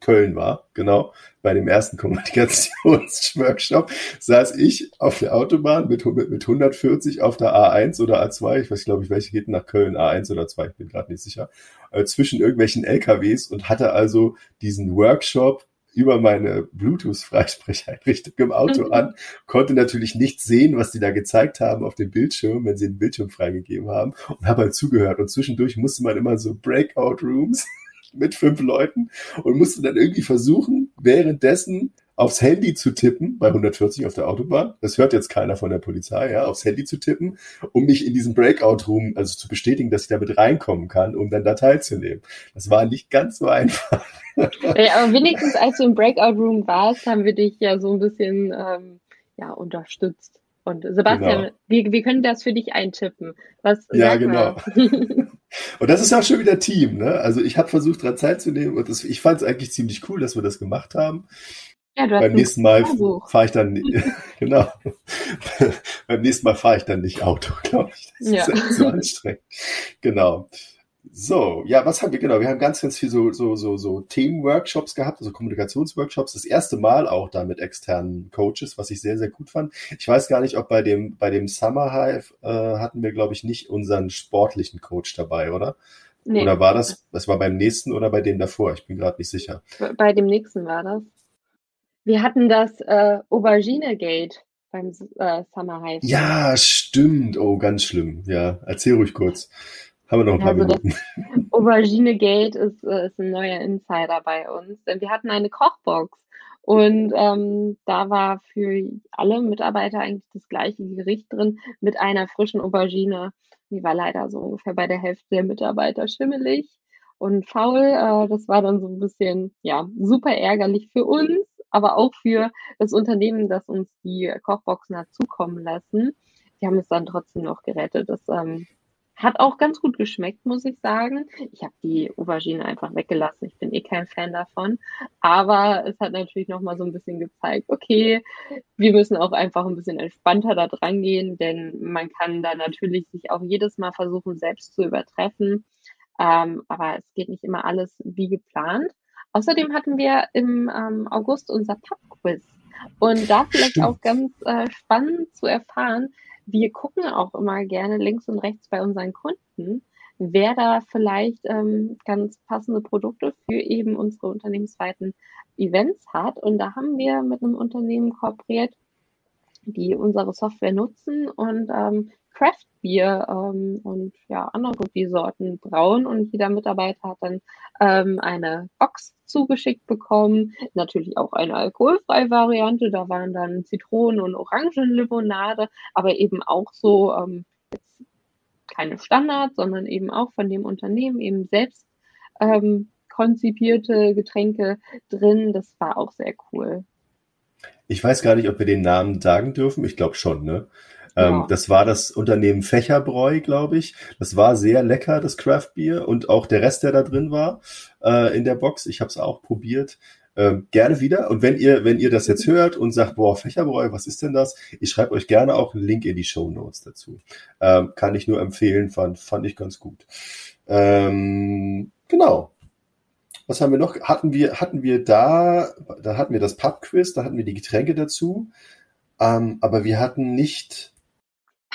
Köln war, genau, bei dem ersten Kommunikationsworkshop, saß ich auf der Autobahn mit, mit, mit 140 auf der A1 oder A2, ich weiß glaube ich, welche geht nach Köln, A1 oder 2, ich bin gerade nicht sicher, äh, zwischen irgendwelchen LKWs und hatte also diesen Workshop über meine Bluetooth-Freisprecheinrichtung im Auto mhm. an, konnte natürlich nicht sehen, was die da gezeigt haben auf dem Bildschirm, wenn sie den Bildschirm freigegeben haben und habe halt zugehört. Und zwischendurch musste man immer so Breakout-Rooms mit fünf Leuten und musste dann irgendwie versuchen, währenddessen aufs Handy zu tippen, bei 140 auf der Autobahn, das hört jetzt keiner von der Polizei, ja, aufs Handy zu tippen, um mich in diesen Breakout-Room, also zu bestätigen, dass ich damit reinkommen kann, um dann da teilzunehmen. Das war nicht ganz so einfach. Ja, aber wenigstens als du im Breakout-Room warst, haben wir dich ja so ein bisschen ähm, ja, unterstützt. Und Sebastian, genau. wir, wir können das für dich eintippen. Was ja, genau. und das ist ja auch schon wieder Team, ne? Also ich habe versucht, daran Zeit zu nehmen und das, ich fand es eigentlich ziemlich cool, dass wir das gemacht haben. Ja, Beim nächsten Mal fahre ich dann, genau. Beim nächsten Mal fahre ich dann nicht Auto, glaube ich. Das ja. ist echt so anstrengend. Genau. So, ja, was haben wir genau? Wir haben ganz, ganz viel so, so, so, so Themenworkshops gehabt, also Kommunikationsworkshops. Das erste Mal auch da mit externen Coaches, was ich sehr, sehr gut fand. Ich weiß gar nicht, ob bei dem, bei dem Summer Hive äh, hatten wir, glaube ich, nicht unseren sportlichen Coach dabei, oder? Nee. Oder war das, das war beim nächsten oder bei dem davor? Ich bin gerade nicht sicher. Bei dem nächsten war das. Wir hatten das äh, Aubergine Gate beim äh, Summer Hive. Ja, stimmt. Oh, ganz schlimm. Ja, erzähl ruhig kurz. Haben wir noch ein paar also Minuten. Aubergine Gate ist, äh, ist ein neuer Insider bei uns. Denn wir hatten eine Kochbox und ähm, da war für alle Mitarbeiter eigentlich das gleiche Gericht drin mit einer frischen Aubergine. Die war leider so ungefähr bei der Hälfte der Mitarbeiter schimmelig und faul. Äh, das war dann so ein bisschen, ja, super ärgerlich für uns, aber auch für das Unternehmen, das uns die Kochboxen hat zukommen lassen. Die haben es dann trotzdem noch gerettet. Das ähm, hat auch ganz gut geschmeckt, muss ich sagen. Ich habe die Aubergine einfach weggelassen. Ich bin eh kein Fan davon. Aber es hat natürlich nochmal so ein bisschen gezeigt, okay, wir müssen auch einfach ein bisschen entspannter da dran gehen, denn man kann da natürlich sich auch jedes Mal versuchen, selbst zu übertreffen. Ähm, aber es geht nicht immer alles wie geplant. Außerdem hatten wir im ähm, August unser Pub-Quiz. Und da vielleicht auch ganz äh, spannend zu erfahren, wir gucken auch immer gerne links und rechts bei unseren Kunden, wer da vielleicht ähm, ganz passende Produkte für eben unsere unternehmensweiten Events hat. Und da haben wir mit einem Unternehmen kooperiert, die unsere Software nutzen und ähm, Craft Bier ähm, und ja, andere Biersorten brauen und jeder Mitarbeiter hat dann ähm, eine Box zugeschickt bekommen. Natürlich auch eine alkoholfreie Variante, da waren dann Zitronen- und Orangenlimonade, aber eben auch so ähm, keine Standards, sondern eben auch von dem Unternehmen eben selbst ähm, konzipierte Getränke drin. Das war auch sehr cool. Ich weiß gar nicht, ob wir den Namen sagen dürfen. Ich glaube schon, ne? Ähm, ja. das war das Unternehmen Fächerbräu, glaube ich. Das war sehr lecker, das Craft Beer und auch der Rest, der da drin war äh, in der Box. Ich habe es auch probiert. Ähm, gerne wieder. Und wenn ihr, wenn ihr das jetzt hört und sagt, boah, Fächerbräu, was ist denn das? Ich schreibe euch gerne auch einen Link in die Show Notes dazu. Ähm, kann ich nur empfehlen, fand, fand ich ganz gut. Ähm, genau. Was haben wir noch? Hatten wir, hatten wir da, da hatten wir das Pub-Quiz, da hatten wir die Getränke dazu. Ähm, aber wir hatten nicht.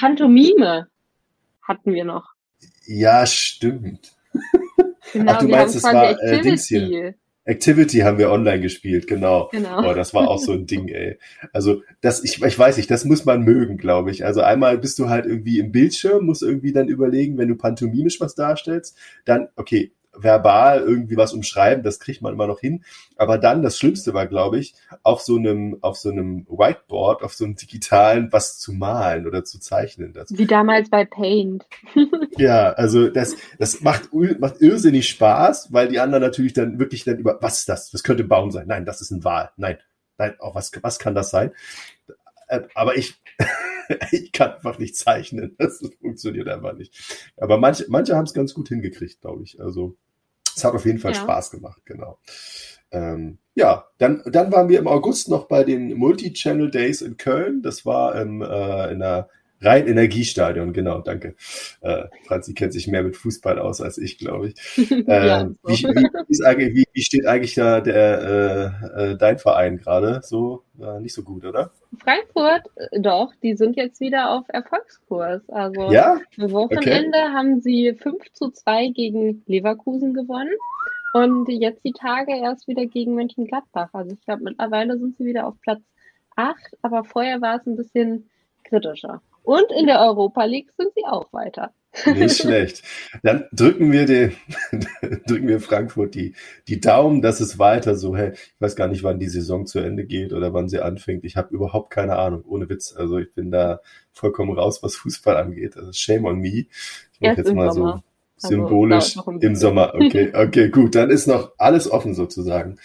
Pantomime hatten wir noch. Ja, stimmt. Genau, Ach, du meinst, es war äh, Dings hier. Activity haben wir online gespielt, genau. genau. Oh, das war auch so ein Ding, ey. Also, das, ich, ich weiß nicht, das muss man mögen, glaube ich. Also einmal bist du halt irgendwie im Bildschirm, musst irgendwie dann überlegen, wenn du pantomimisch was darstellst, dann, okay, verbal irgendwie was umschreiben, das kriegt man immer noch hin. Aber dann, das Schlimmste war, glaube ich, auf so einem, auf so einem Whiteboard, auf so einem digitalen, was zu malen oder zu zeichnen. Das, Wie damals bei Paint. ja, also das, das macht, macht irrsinnig Spaß, weil die anderen natürlich dann wirklich dann über, was ist das? Das könnte ein Baum sein. Nein, das ist ein Wal. Nein, nein, auch was, was kann das sein? Äh, aber ich, ich kann einfach nicht zeichnen. Das funktioniert einfach nicht. Aber manche, manche haben es ganz gut hingekriegt, glaube ich. Also es hat auf jeden Fall ja. Spaß gemacht, genau. Ähm, ja, dann, dann waren wir im August noch bei den Multi-Channel Days in Köln. Das war im, äh, in der Rhein-Energiestadion, genau, danke. Äh, Franzi kennt sich mehr mit Fußball aus als ich, glaube ich. Äh, ja, so. wie, wie, wie, wie, steht eigentlich da der, äh, äh, dein Verein gerade? So, äh, nicht so gut, oder? Frankfurt, äh, doch, die sind jetzt wieder auf Erfolgskurs. Also ja? am Wochenende okay. haben sie 5 zu 2 gegen Leverkusen gewonnen. Und jetzt die Tage erst wieder gegen Mönchengladbach. Also ich glaube, mittlerweile sind sie wieder auf Platz 8, aber vorher war es ein bisschen kritischer. Und in der Europa League sind sie auch weiter. Nicht schlecht. Dann drücken wir den, drücken wir Frankfurt die, die Daumen, dass es weiter so hält. Ich weiß gar nicht, wann die Saison zu Ende geht oder wann sie anfängt. Ich habe überhaupt keine Ahnung. Ohne Witz. Also ich bin da vollkommen raus, was Fußball angeht. Also shame on me. Ich mache jetzt mal Sommer. so also, Symbolisch also, im Sommer. Okay, okay, gut. Dann ist noch alles offen sozusagen.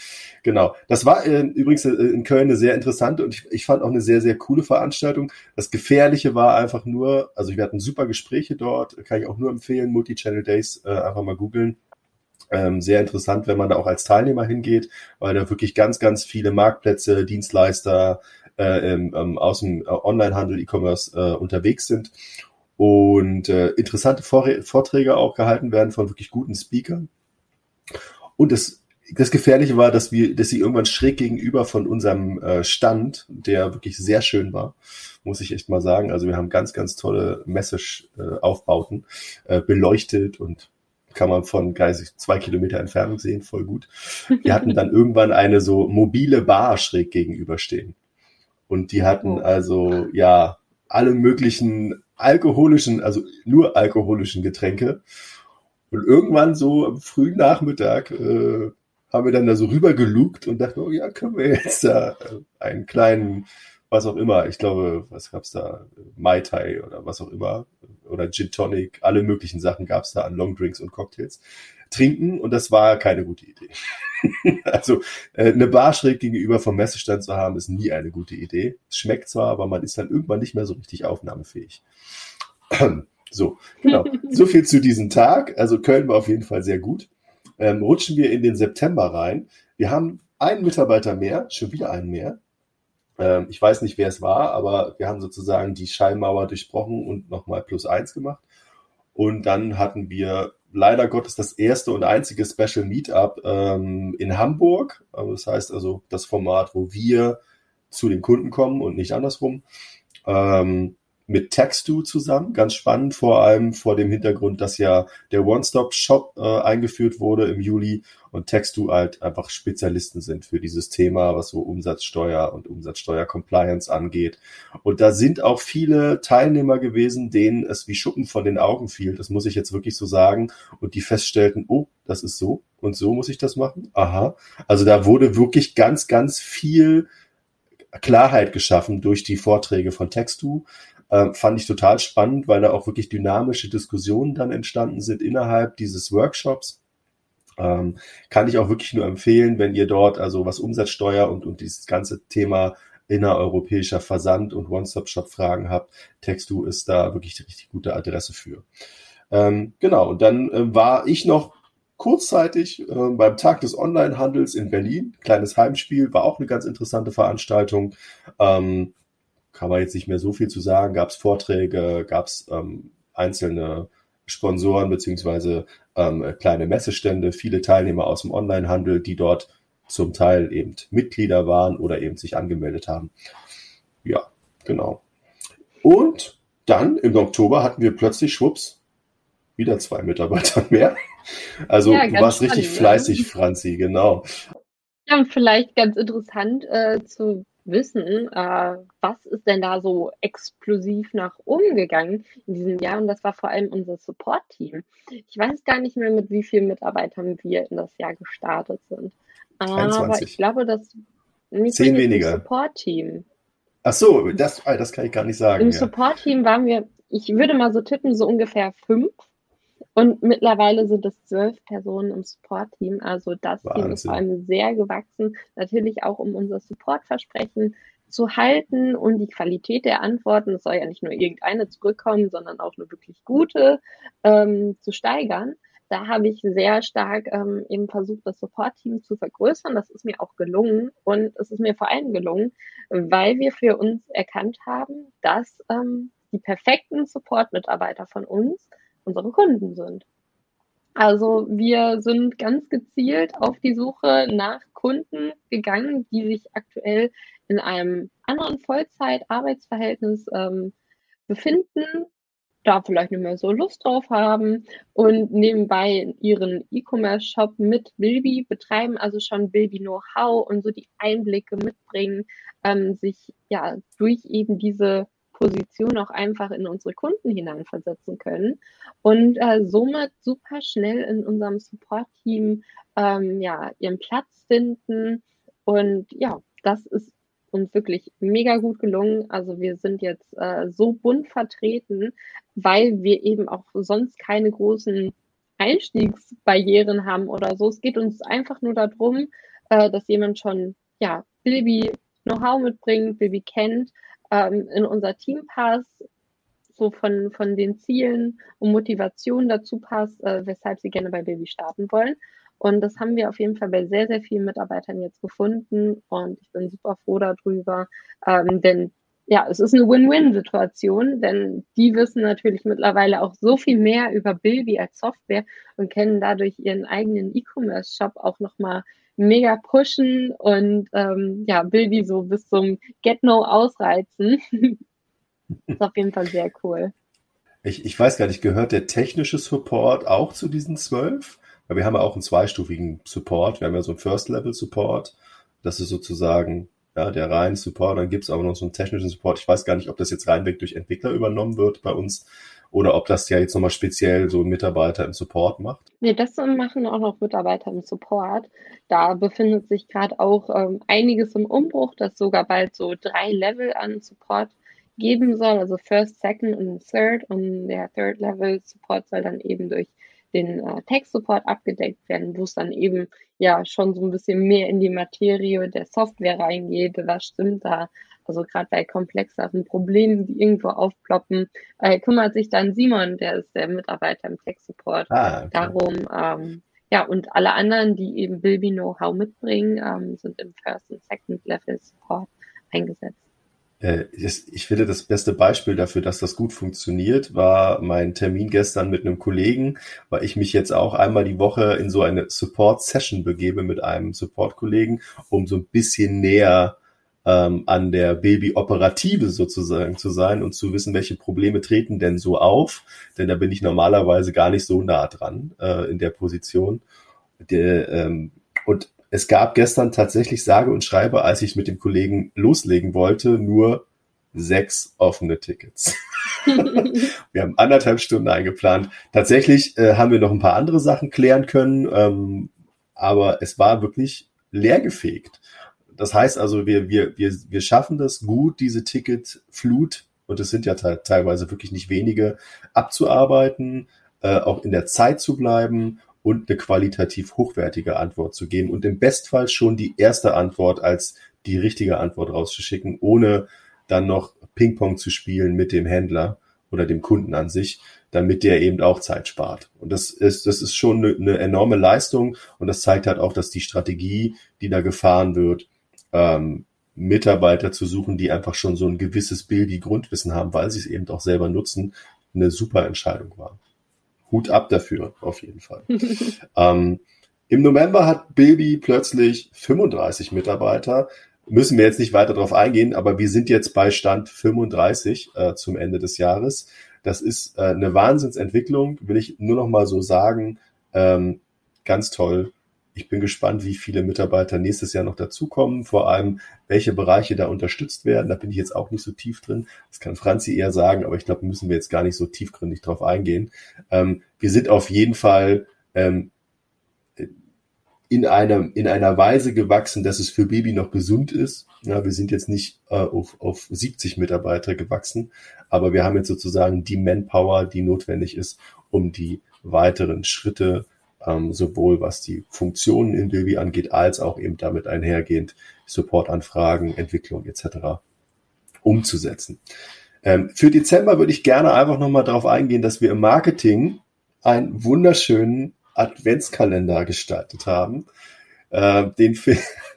Genau. Das war äh, übrigens äh, in Köln eine sehr interessante und ich, ich, fand auch eine sehr, sehr coole Veranstaltung. Das Gefährliche war einfach nur, also wir hatten super Gespräche dort, kann ich auch nur empfehlen, Multi-Channel Days, äh, einfach mal googeln. Ähm, sehr interessant, wenn man da auch als Teilnehmer hingeht, weil da wirklich ganz, ganz viele Marktplätze, Dienstleister äh, ähm, aus dem äh, Onlinehandel, E-Commerce äh, unterwegs sind und äh, interessante Vorträge auch gehalten werden von wirklich guten Speakern. Und das, das Gefährliche war, dass wir, dass sie irgendwann schräg gegenüber von unserem äh, Stand, der wirklich sehr schön war, muss ich echt mal sagen. Also wir haben ganz, ganz tolle Message-Aufbauten äh, beleuchtet und kann man von geistig zwei Kilometer Entfernung sehen, voll gut. Wir hatten dann irgendwann eine so mobile Bar schräg gegenüberstehen. Und die hatten oh. also ja alle möglichen alkoholischen, also nur alkoholischen Getränke. Und irgendwann so am frühen Nachmittag äh, haben wir dann da so rüber gelugt und dachten, oh ja, können wir jetzt da einen kleinen, was auch immer, ich glaube, was gab's da, Mai Tai oder was auch immer, oder Gin Tonic, alle möglichen Sachen gab's da an Longdrinks und Cocktails, trinken und das war keine gute Idee. also äh, eine Bar schräg gegenüber vom Messestand zu haben, ist nie eine gute Idee. Es schmeckt zwar, aber man ist dann irgendwann nicht mehr so richtig aufnahmefähig. so, genau. So viel zu diesem Tag. Also Köln war auf jeden Fall sehr gut. Ähm, rutschen wir in den September rein. Wir haben einen Mitarbeiter mehr, schon wieder einen mehr. Ähm, ich weiß nicht, wer es war, aber wir haben sozusagen die Schallmauer durchbrochen und nochmal plus eins gemacht. Und dann hatten wir leider Gottes das erste und einzige Special Meetup ähm, in Hamburg. Also das heißt also das Format, wo wir zu den Kunden kommen und nicht andersrum. Ähm, mit Textu zusammen. Ganz spannend, vor allem vor dem Hintergrund, dass ja der One-Stop-Shop äh, eingeführt wurde im Juli und Textu halt einfach Spezialisten sind für dieses Thema, was so Umsatzsteuer und Umsatzsteuer-Compliance angeht. Und da sind auch viele Teilnehmer gewesen, denen es wie Schuppen von den Augen fiel. Das muss ich jetzt wirklich so sagen. Und die feststellten, oh, das ist so und so muss ich das machen. Aha. Also da wurde wirklich ganz, ganz viel Klarheit geschaffen durch die Vorträge von Textu. Ähm, fand ich total spannend, weil da auch wirklich dynamische Diskussionen dann entstanden sind innerhalb dieses Workshops. Ähm, kann ich auch wirklich nur empfehlen, wenn ihr dort also was Umsatzsteuer und, und dieses ganze Thema innereuropäischer Versand und One-Stop-Shop-Fragen habt. Textu ist da wirklich die richtig gute Adresse für. Ähm, genau, und dann äh, war ich noch kurzzeitig äh, beim Tag des Onlinehandels in Berlin. Kleines Heimspiel, war auch eine ganz interessante Veranstaltung. Ähm, kann man jetzt nicht mehr so viel zu sagen. Gab es Vorträge, gab es ähm, einzelne Sponsoren beziehungsweise ähm, kleine Messestände, viele Teilnehmer aus dem Onlinehandel, die dort zum Teil eben Mitglieder waren oder eben sich angemeldet haben. Ja, genau. Und dann im Oktober hatten wir plötzlich schwupps wieder zwei Mitarbeiter mehr. Also ja, du warst spannend, richtig fleißig, ja. Franzi, genau. Ja, und vielleicht ganz interessant äh, zu wissen, äh, was ist denn da so explosiv nach oben gegangen in diesem Jahr? Und das war vor allem unser Support-Team. Ich weiß gar nicht mehr, mit wie vielen Mitarbeitern wir in das Jahr gestartet sind. Aber 21. ich glaube, das nicht Zehn weniger. Support-Team. Ach so, das, ah, das kann ich gar nicht sagen. Im ja. Support-Team waren wir, ich würde mal so tippen, so ungefähr fünf. Und mittlerweile sind es zwölf Personen im Support-Team. Also das Wahnsinn. Team ist vor allem sehr gewachsen. Natürlich auch, um unser Support-Versprechen zu halten und die Qualität der Antworten, es soll ja nicht nur irgendeine zurückkommen, sondern auch eine wirklich gute, ähm, zu steigern. Da habe ich sehr stark ähm, eben versucht, das Support-Team zu vergrößern. Das ist mir auch gelungen und es ist mir vor allem gelungen, weil wir für uns erkannt haben, dass ähm, die perfekten Support-Mitarbeiter von uns unsere Kunden sind. Also wir sind ganz gezielt auf die Suche nach Kunden gegangen, die sich aktuell in einem anderen Vollzeit-Arbeitsverhältnis ähm, befinden, da vielleicht nicht mehr so Lust drauf haben und nebenbei ihren E-Commerce-Shop mit Bilby betreiben, also schon Bilby Know-how und so die Einblicke mitbringen, ähm, sich ja durch eben diese Position auch einfach in unsere Kunden hineinversetzen können und äh, somit super schnell in unserem Support-Team ähm, ja, ihren Platz finden. Und ja, das ist uns wirklich mega gut gelungen. Also wir sind jetzt äh, so bunt vertreten, weil wir eben auch sonst keine großen Einstiegsbarrieren haben oder so. Es geht uns einfach nur darum, äh, dass jemand schon ja Bilby Know-how mitbringt, Bilby kennt ähm, in unser Team passt, so von, von den Zielen und Motivationen dazu passt, äh, weshalb sie gerne bei Baby starten wollen. Und das haben wir auf jeden Fall bei sehr, sehr vielen Mitarbeitern jetzt gefunden und ich bin super froh darüber, ähm, denn ja, es ist eine Win-Win-Situation, denn die wissen natürlich mittlerweile auch so viel mehr über Bilby als Software und kennen dadurch ihren eigenen E-Commerce-Shop auch nochmal mega pushen und ähm, ja, Bilby so bis zum Get-No ausreizen. ist auf jeden Fall sehr cool. Ich, ich weiß gar nicht, gehört der technische Support auch zu diesen zwölf? Weil wir haben ja auch einen zweistufigen Support. Wir haben ja so einen First-Level-Support. Das ist sozusagen ja, der reine Support. Dann gibt es aber noch so einen technischen Support. Ich weiß gar nicht, ob das jetzt reinweg durch Entwickler übernommen wird bei uns oder ob das ja jetzt nochmal speziell so ein Mitarbeiter im Support macht? Nee, das machen auch noch Mitarbeiter im Support. Da befindet sich gerade auch ähm, einiges im Umbruch, dass sogar bald so drei Level an Support geben soll, also First, Second und Third. Und der Third Level Support soll dann eben durch den äh, Tech-Support abgedeckt werden, wo es dann eben ja schon so ein bisschen mehr in die Materie der Software reingeht. Was stimmt da? Also gerade bei komplexeren Problemen, die irgendwo aufploppen, äh, kümmert sich dann Simon, der ist der Mitarbeiter im Tech-Support, ah, okay. darum. Ähm, ja, und alle anderen, die eben Bilby Know-how mitbringen, ähm, sind im First und Second Level Support eingesetzt. Äh, ich finde, das beste Beispiel dafür, dass das gut funktioniert, war mein Termin gestern mit einem Kollegen, weil ich mich jetzt auch einmal die Woche in so eine Support-Session begebe mit einem Support-Kollegen, um so ein bisschen näher ähm, an der Baby-Operative sozusagen zu sein und zu wissen, welche Probleme treten denn so auf. Denn da bin ich normalerweise gar nicht so nah dran äh, in der Position. Der, ähm, und es gab gestern tatsächlich sage und schreibe, als ich mit dem Kollegen loslegen wollte, nur sechs offene Tickets. wir haben anderthalb Stunden eingeplant. Tatsächlich äh, haben wir noch ein paar andere Sachen klären können, ähm, aber es war wirklich leergefegt. Das heißt also, wir, wir, wir, wir schaffen das gut, diese Ticketflut, und es sind ja te teilweise wirklich nicht wenige, abzuarbeiten, äh, auch in der Zeit zu bleiben und eine qualitativ hochwertige Antwort zu geben und im Bestfall schon die erste Antwort als die richtige Antwort rauszuschicken, ohne dann noch Ping-Pong zu spielen mit dem Händler oder dem Kunden an sich, damit der eben auch Zeit spart. Und das ist, das ist schon eine, eine enorme Leistung und das zeigt halt auch, dass die Strategie, die da gefahren wird, ähm, Mitarbeiter zu suchen, die einfach schon so ein gewisses Bild, die Grundwissen haben, weil sie es eben auch selber nutzen, eine super Entscheidung war. Hut ab dafür, auf jeden Fall. ähm, Im November hat Bilby plötzlich 35 Mitarbeiter. Müssen wir jetzt nicht weiter darauf eingehen, aber wir sind jetzt bei Stand 35 äh, zum Ende des Jahres. Das ist äh, eine Wahnsinnsentwicklung, will ich nur noch mal so sagen. Ähm, ganz toll. Ich bin gespannt, wie viele Mitarbeiter nächstes Jahr noch dazukommen, vor allem welche Bereiche da unterstützt werden. Da bin ich jetzt auch nicht so tief drin. Das kann Franzi eher sagen, aber ich glaube, müssen wir jetzt gar nicht so tiefgründig drauf eingehen. Ähm, wir sind auf jeden Fall ähm, in einer, in einer Weise gewachsen, dass es für Baby noch gesund ist. Ja, wir sind jetzt nicht äh, auf, auf 70 Mitarbeiter gewachsen, aber wir haben jetzt sozusagen die Manpower, die notwendig ist, um die weiteren Schritte ähm, sowohl was die Funktionen in Bilby angeht, als auch eben damit einhergehend Supportanfragen, Entwicklung etc. umzusetzen. Ähm, für Dezember würde ich gerne einfach nochmal darauf eingehen, dass wir im Marketing einen wunderschönen Adventskalender gestaltet haben. Äh, den,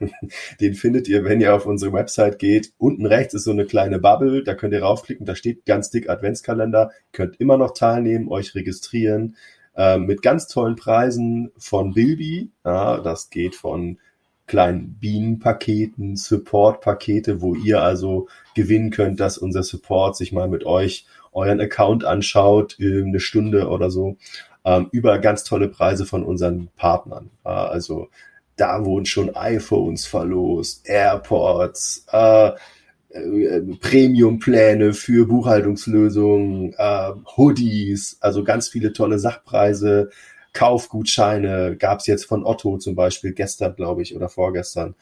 den findet ihr, wenn ihr auf unsere Website geht. Unten rechts ist so eine kleine Bubble, da könnt ihr raufklicken, da steht ganz dick Adventskalender. Könnt immer noch teilnehmen, euch registrieren äh, mit ganz tollen Preisen von Bilby. Ja, das geht von kleinen Bienenpaketen, Support-Pakete, wo ihr also gewinnen könnt, dass unser Support sich mal mit euch euren Account anschaut, eine Stunde oder so, ähm, über ganz tolle Preise von unseren Partnern. Äh, also da wurden schon iPhones verlost, AirPods, äh, äh, Premium-Pläne für Buchhaltungslösungen, äh, Hoodies, also ganz viele tolle Sachpreise, Kaufgutscheine gab es jetzt von Otto zum Beispiel gestern, glaube ich, oder vorgestern.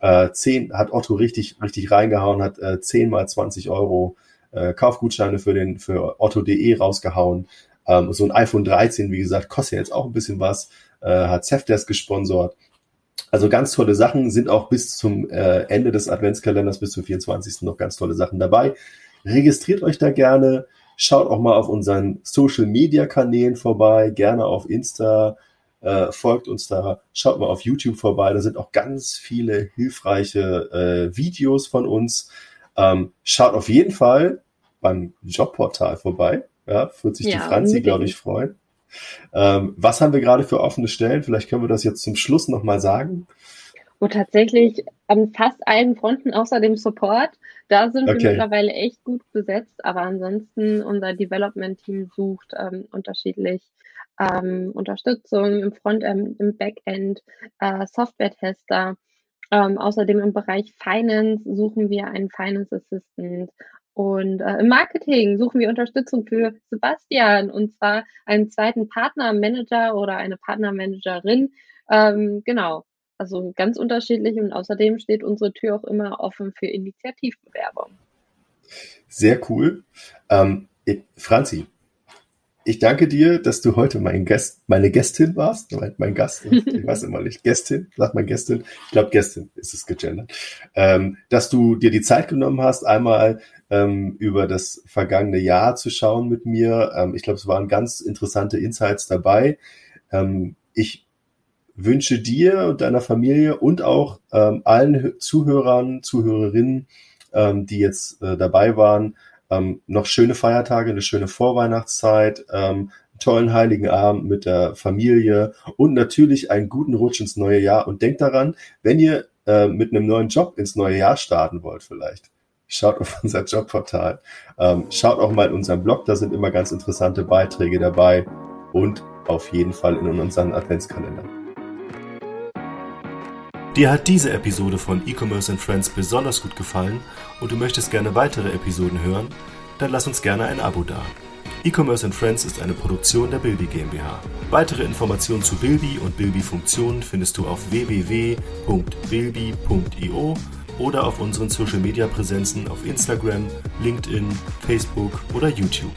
Äh, zehn, hat Otto richtig, richtig reingehauen, hat äh, 10 mal 20 Euro äh, Kaufgutscheine für den für Otto.de rausgehauen. Ähm, so ein iPhone 13, wie gesagt, kostet jetzt auch ein bisschen was, äh, hat Zefdesk gesponsert. Also ganz tolle Sachen sind auch bis zum äh, Ende des Adventskalenders, bis zum 24. noch ganz tolle Sachen dabei. Registriert euch da gerne. Schaut auch mal auf unseren Social Media Kanälen vorbei, gerne auf Insta, äh, folgt uns da, schaut mal auf YouTube vorbei, da sind auch ganz viele hilfreiche äh, Videos von uns. Ähm, schaut auf jeden Fall beim Jobportal vorbei, ja, wird sich ja, die Franzi, glaube ich, freuen. Ähm, was haben wir gerade für offene Stellen? Vielleicht können wir das jetzt zum Schluss nochmal sagen. Wo tatsächlich an fast allen Fronten außer dem Support, da sind okay. wir mittlerweile echt gut besetzt, aber ansonsten unser Development-Team sucht ähm, unterschiedlich ähm, Unterstützung im Frontend, im Backend, äh, Software-Tester. Ähm, außerdem im Bereich Finance suchen wir einen Finance Assistant und äh, im Marketing suchen wir Unterstützung für Sebastian und zwar einen zweiten Partnermanager oder eine Partnermanagerin. Ähm, genau, also ganz unterschiedlich und außerdem steht unsere Tür auch immer offen für Initiativbewerbung. Sehr cool. Ähm, Franzi, ich danke dir, dass du heute mein Gast, meine Gästin warst. Mein Gast, ich weiß immer nicht. Gästin, sag mal Gästin. Ich glaube, Gästin ist es gegendert. Ähm, dass du dir die Zeit genommen hast, einmal ähm, über das vergangene Jahr zu schauen mit mir. Ähm, ich glaube, es waren ganz interessante Insights dabei. Ähm, ich wünsche dir und deiner Familie und auch ähm, allen Zuhörern, Zuhörerinnen, ähm, die jetzt äh, dabei waren, ähm, noch schöne Feiertage, eine schöne Vorweihnachtszeit, ähm, tollen heiligen Abend mit der Familie und natürlich einen guten Rutsch ins neue Jahr. Und denkt daran, wenn ihr äh, mit einem neuen Job ins neue Jahr starten wollt vielleicht, schaut auf unser Jobportal. Ähm, schaut auch mal in unseren Blog, da sind immer ganz interessante Beiträge dabei und auf jeden Fall in unseren Adventskalender. Dir hat diese Episode von E-Commerce and Friends besonders gut gefallen und du möchtest gerne weitere Episoden hören? Dann lass uns gerne ein Abo da. E-Commerce and Friends ist eine Produktion der Bilby GmbH. Weitere Informationen zu Bilby und Bilby Funktionen findest du auf www.bilby.io oder auf unseren Social Media Präsenzen auf Instagram, LinkedIn, Facebook oder YouTube.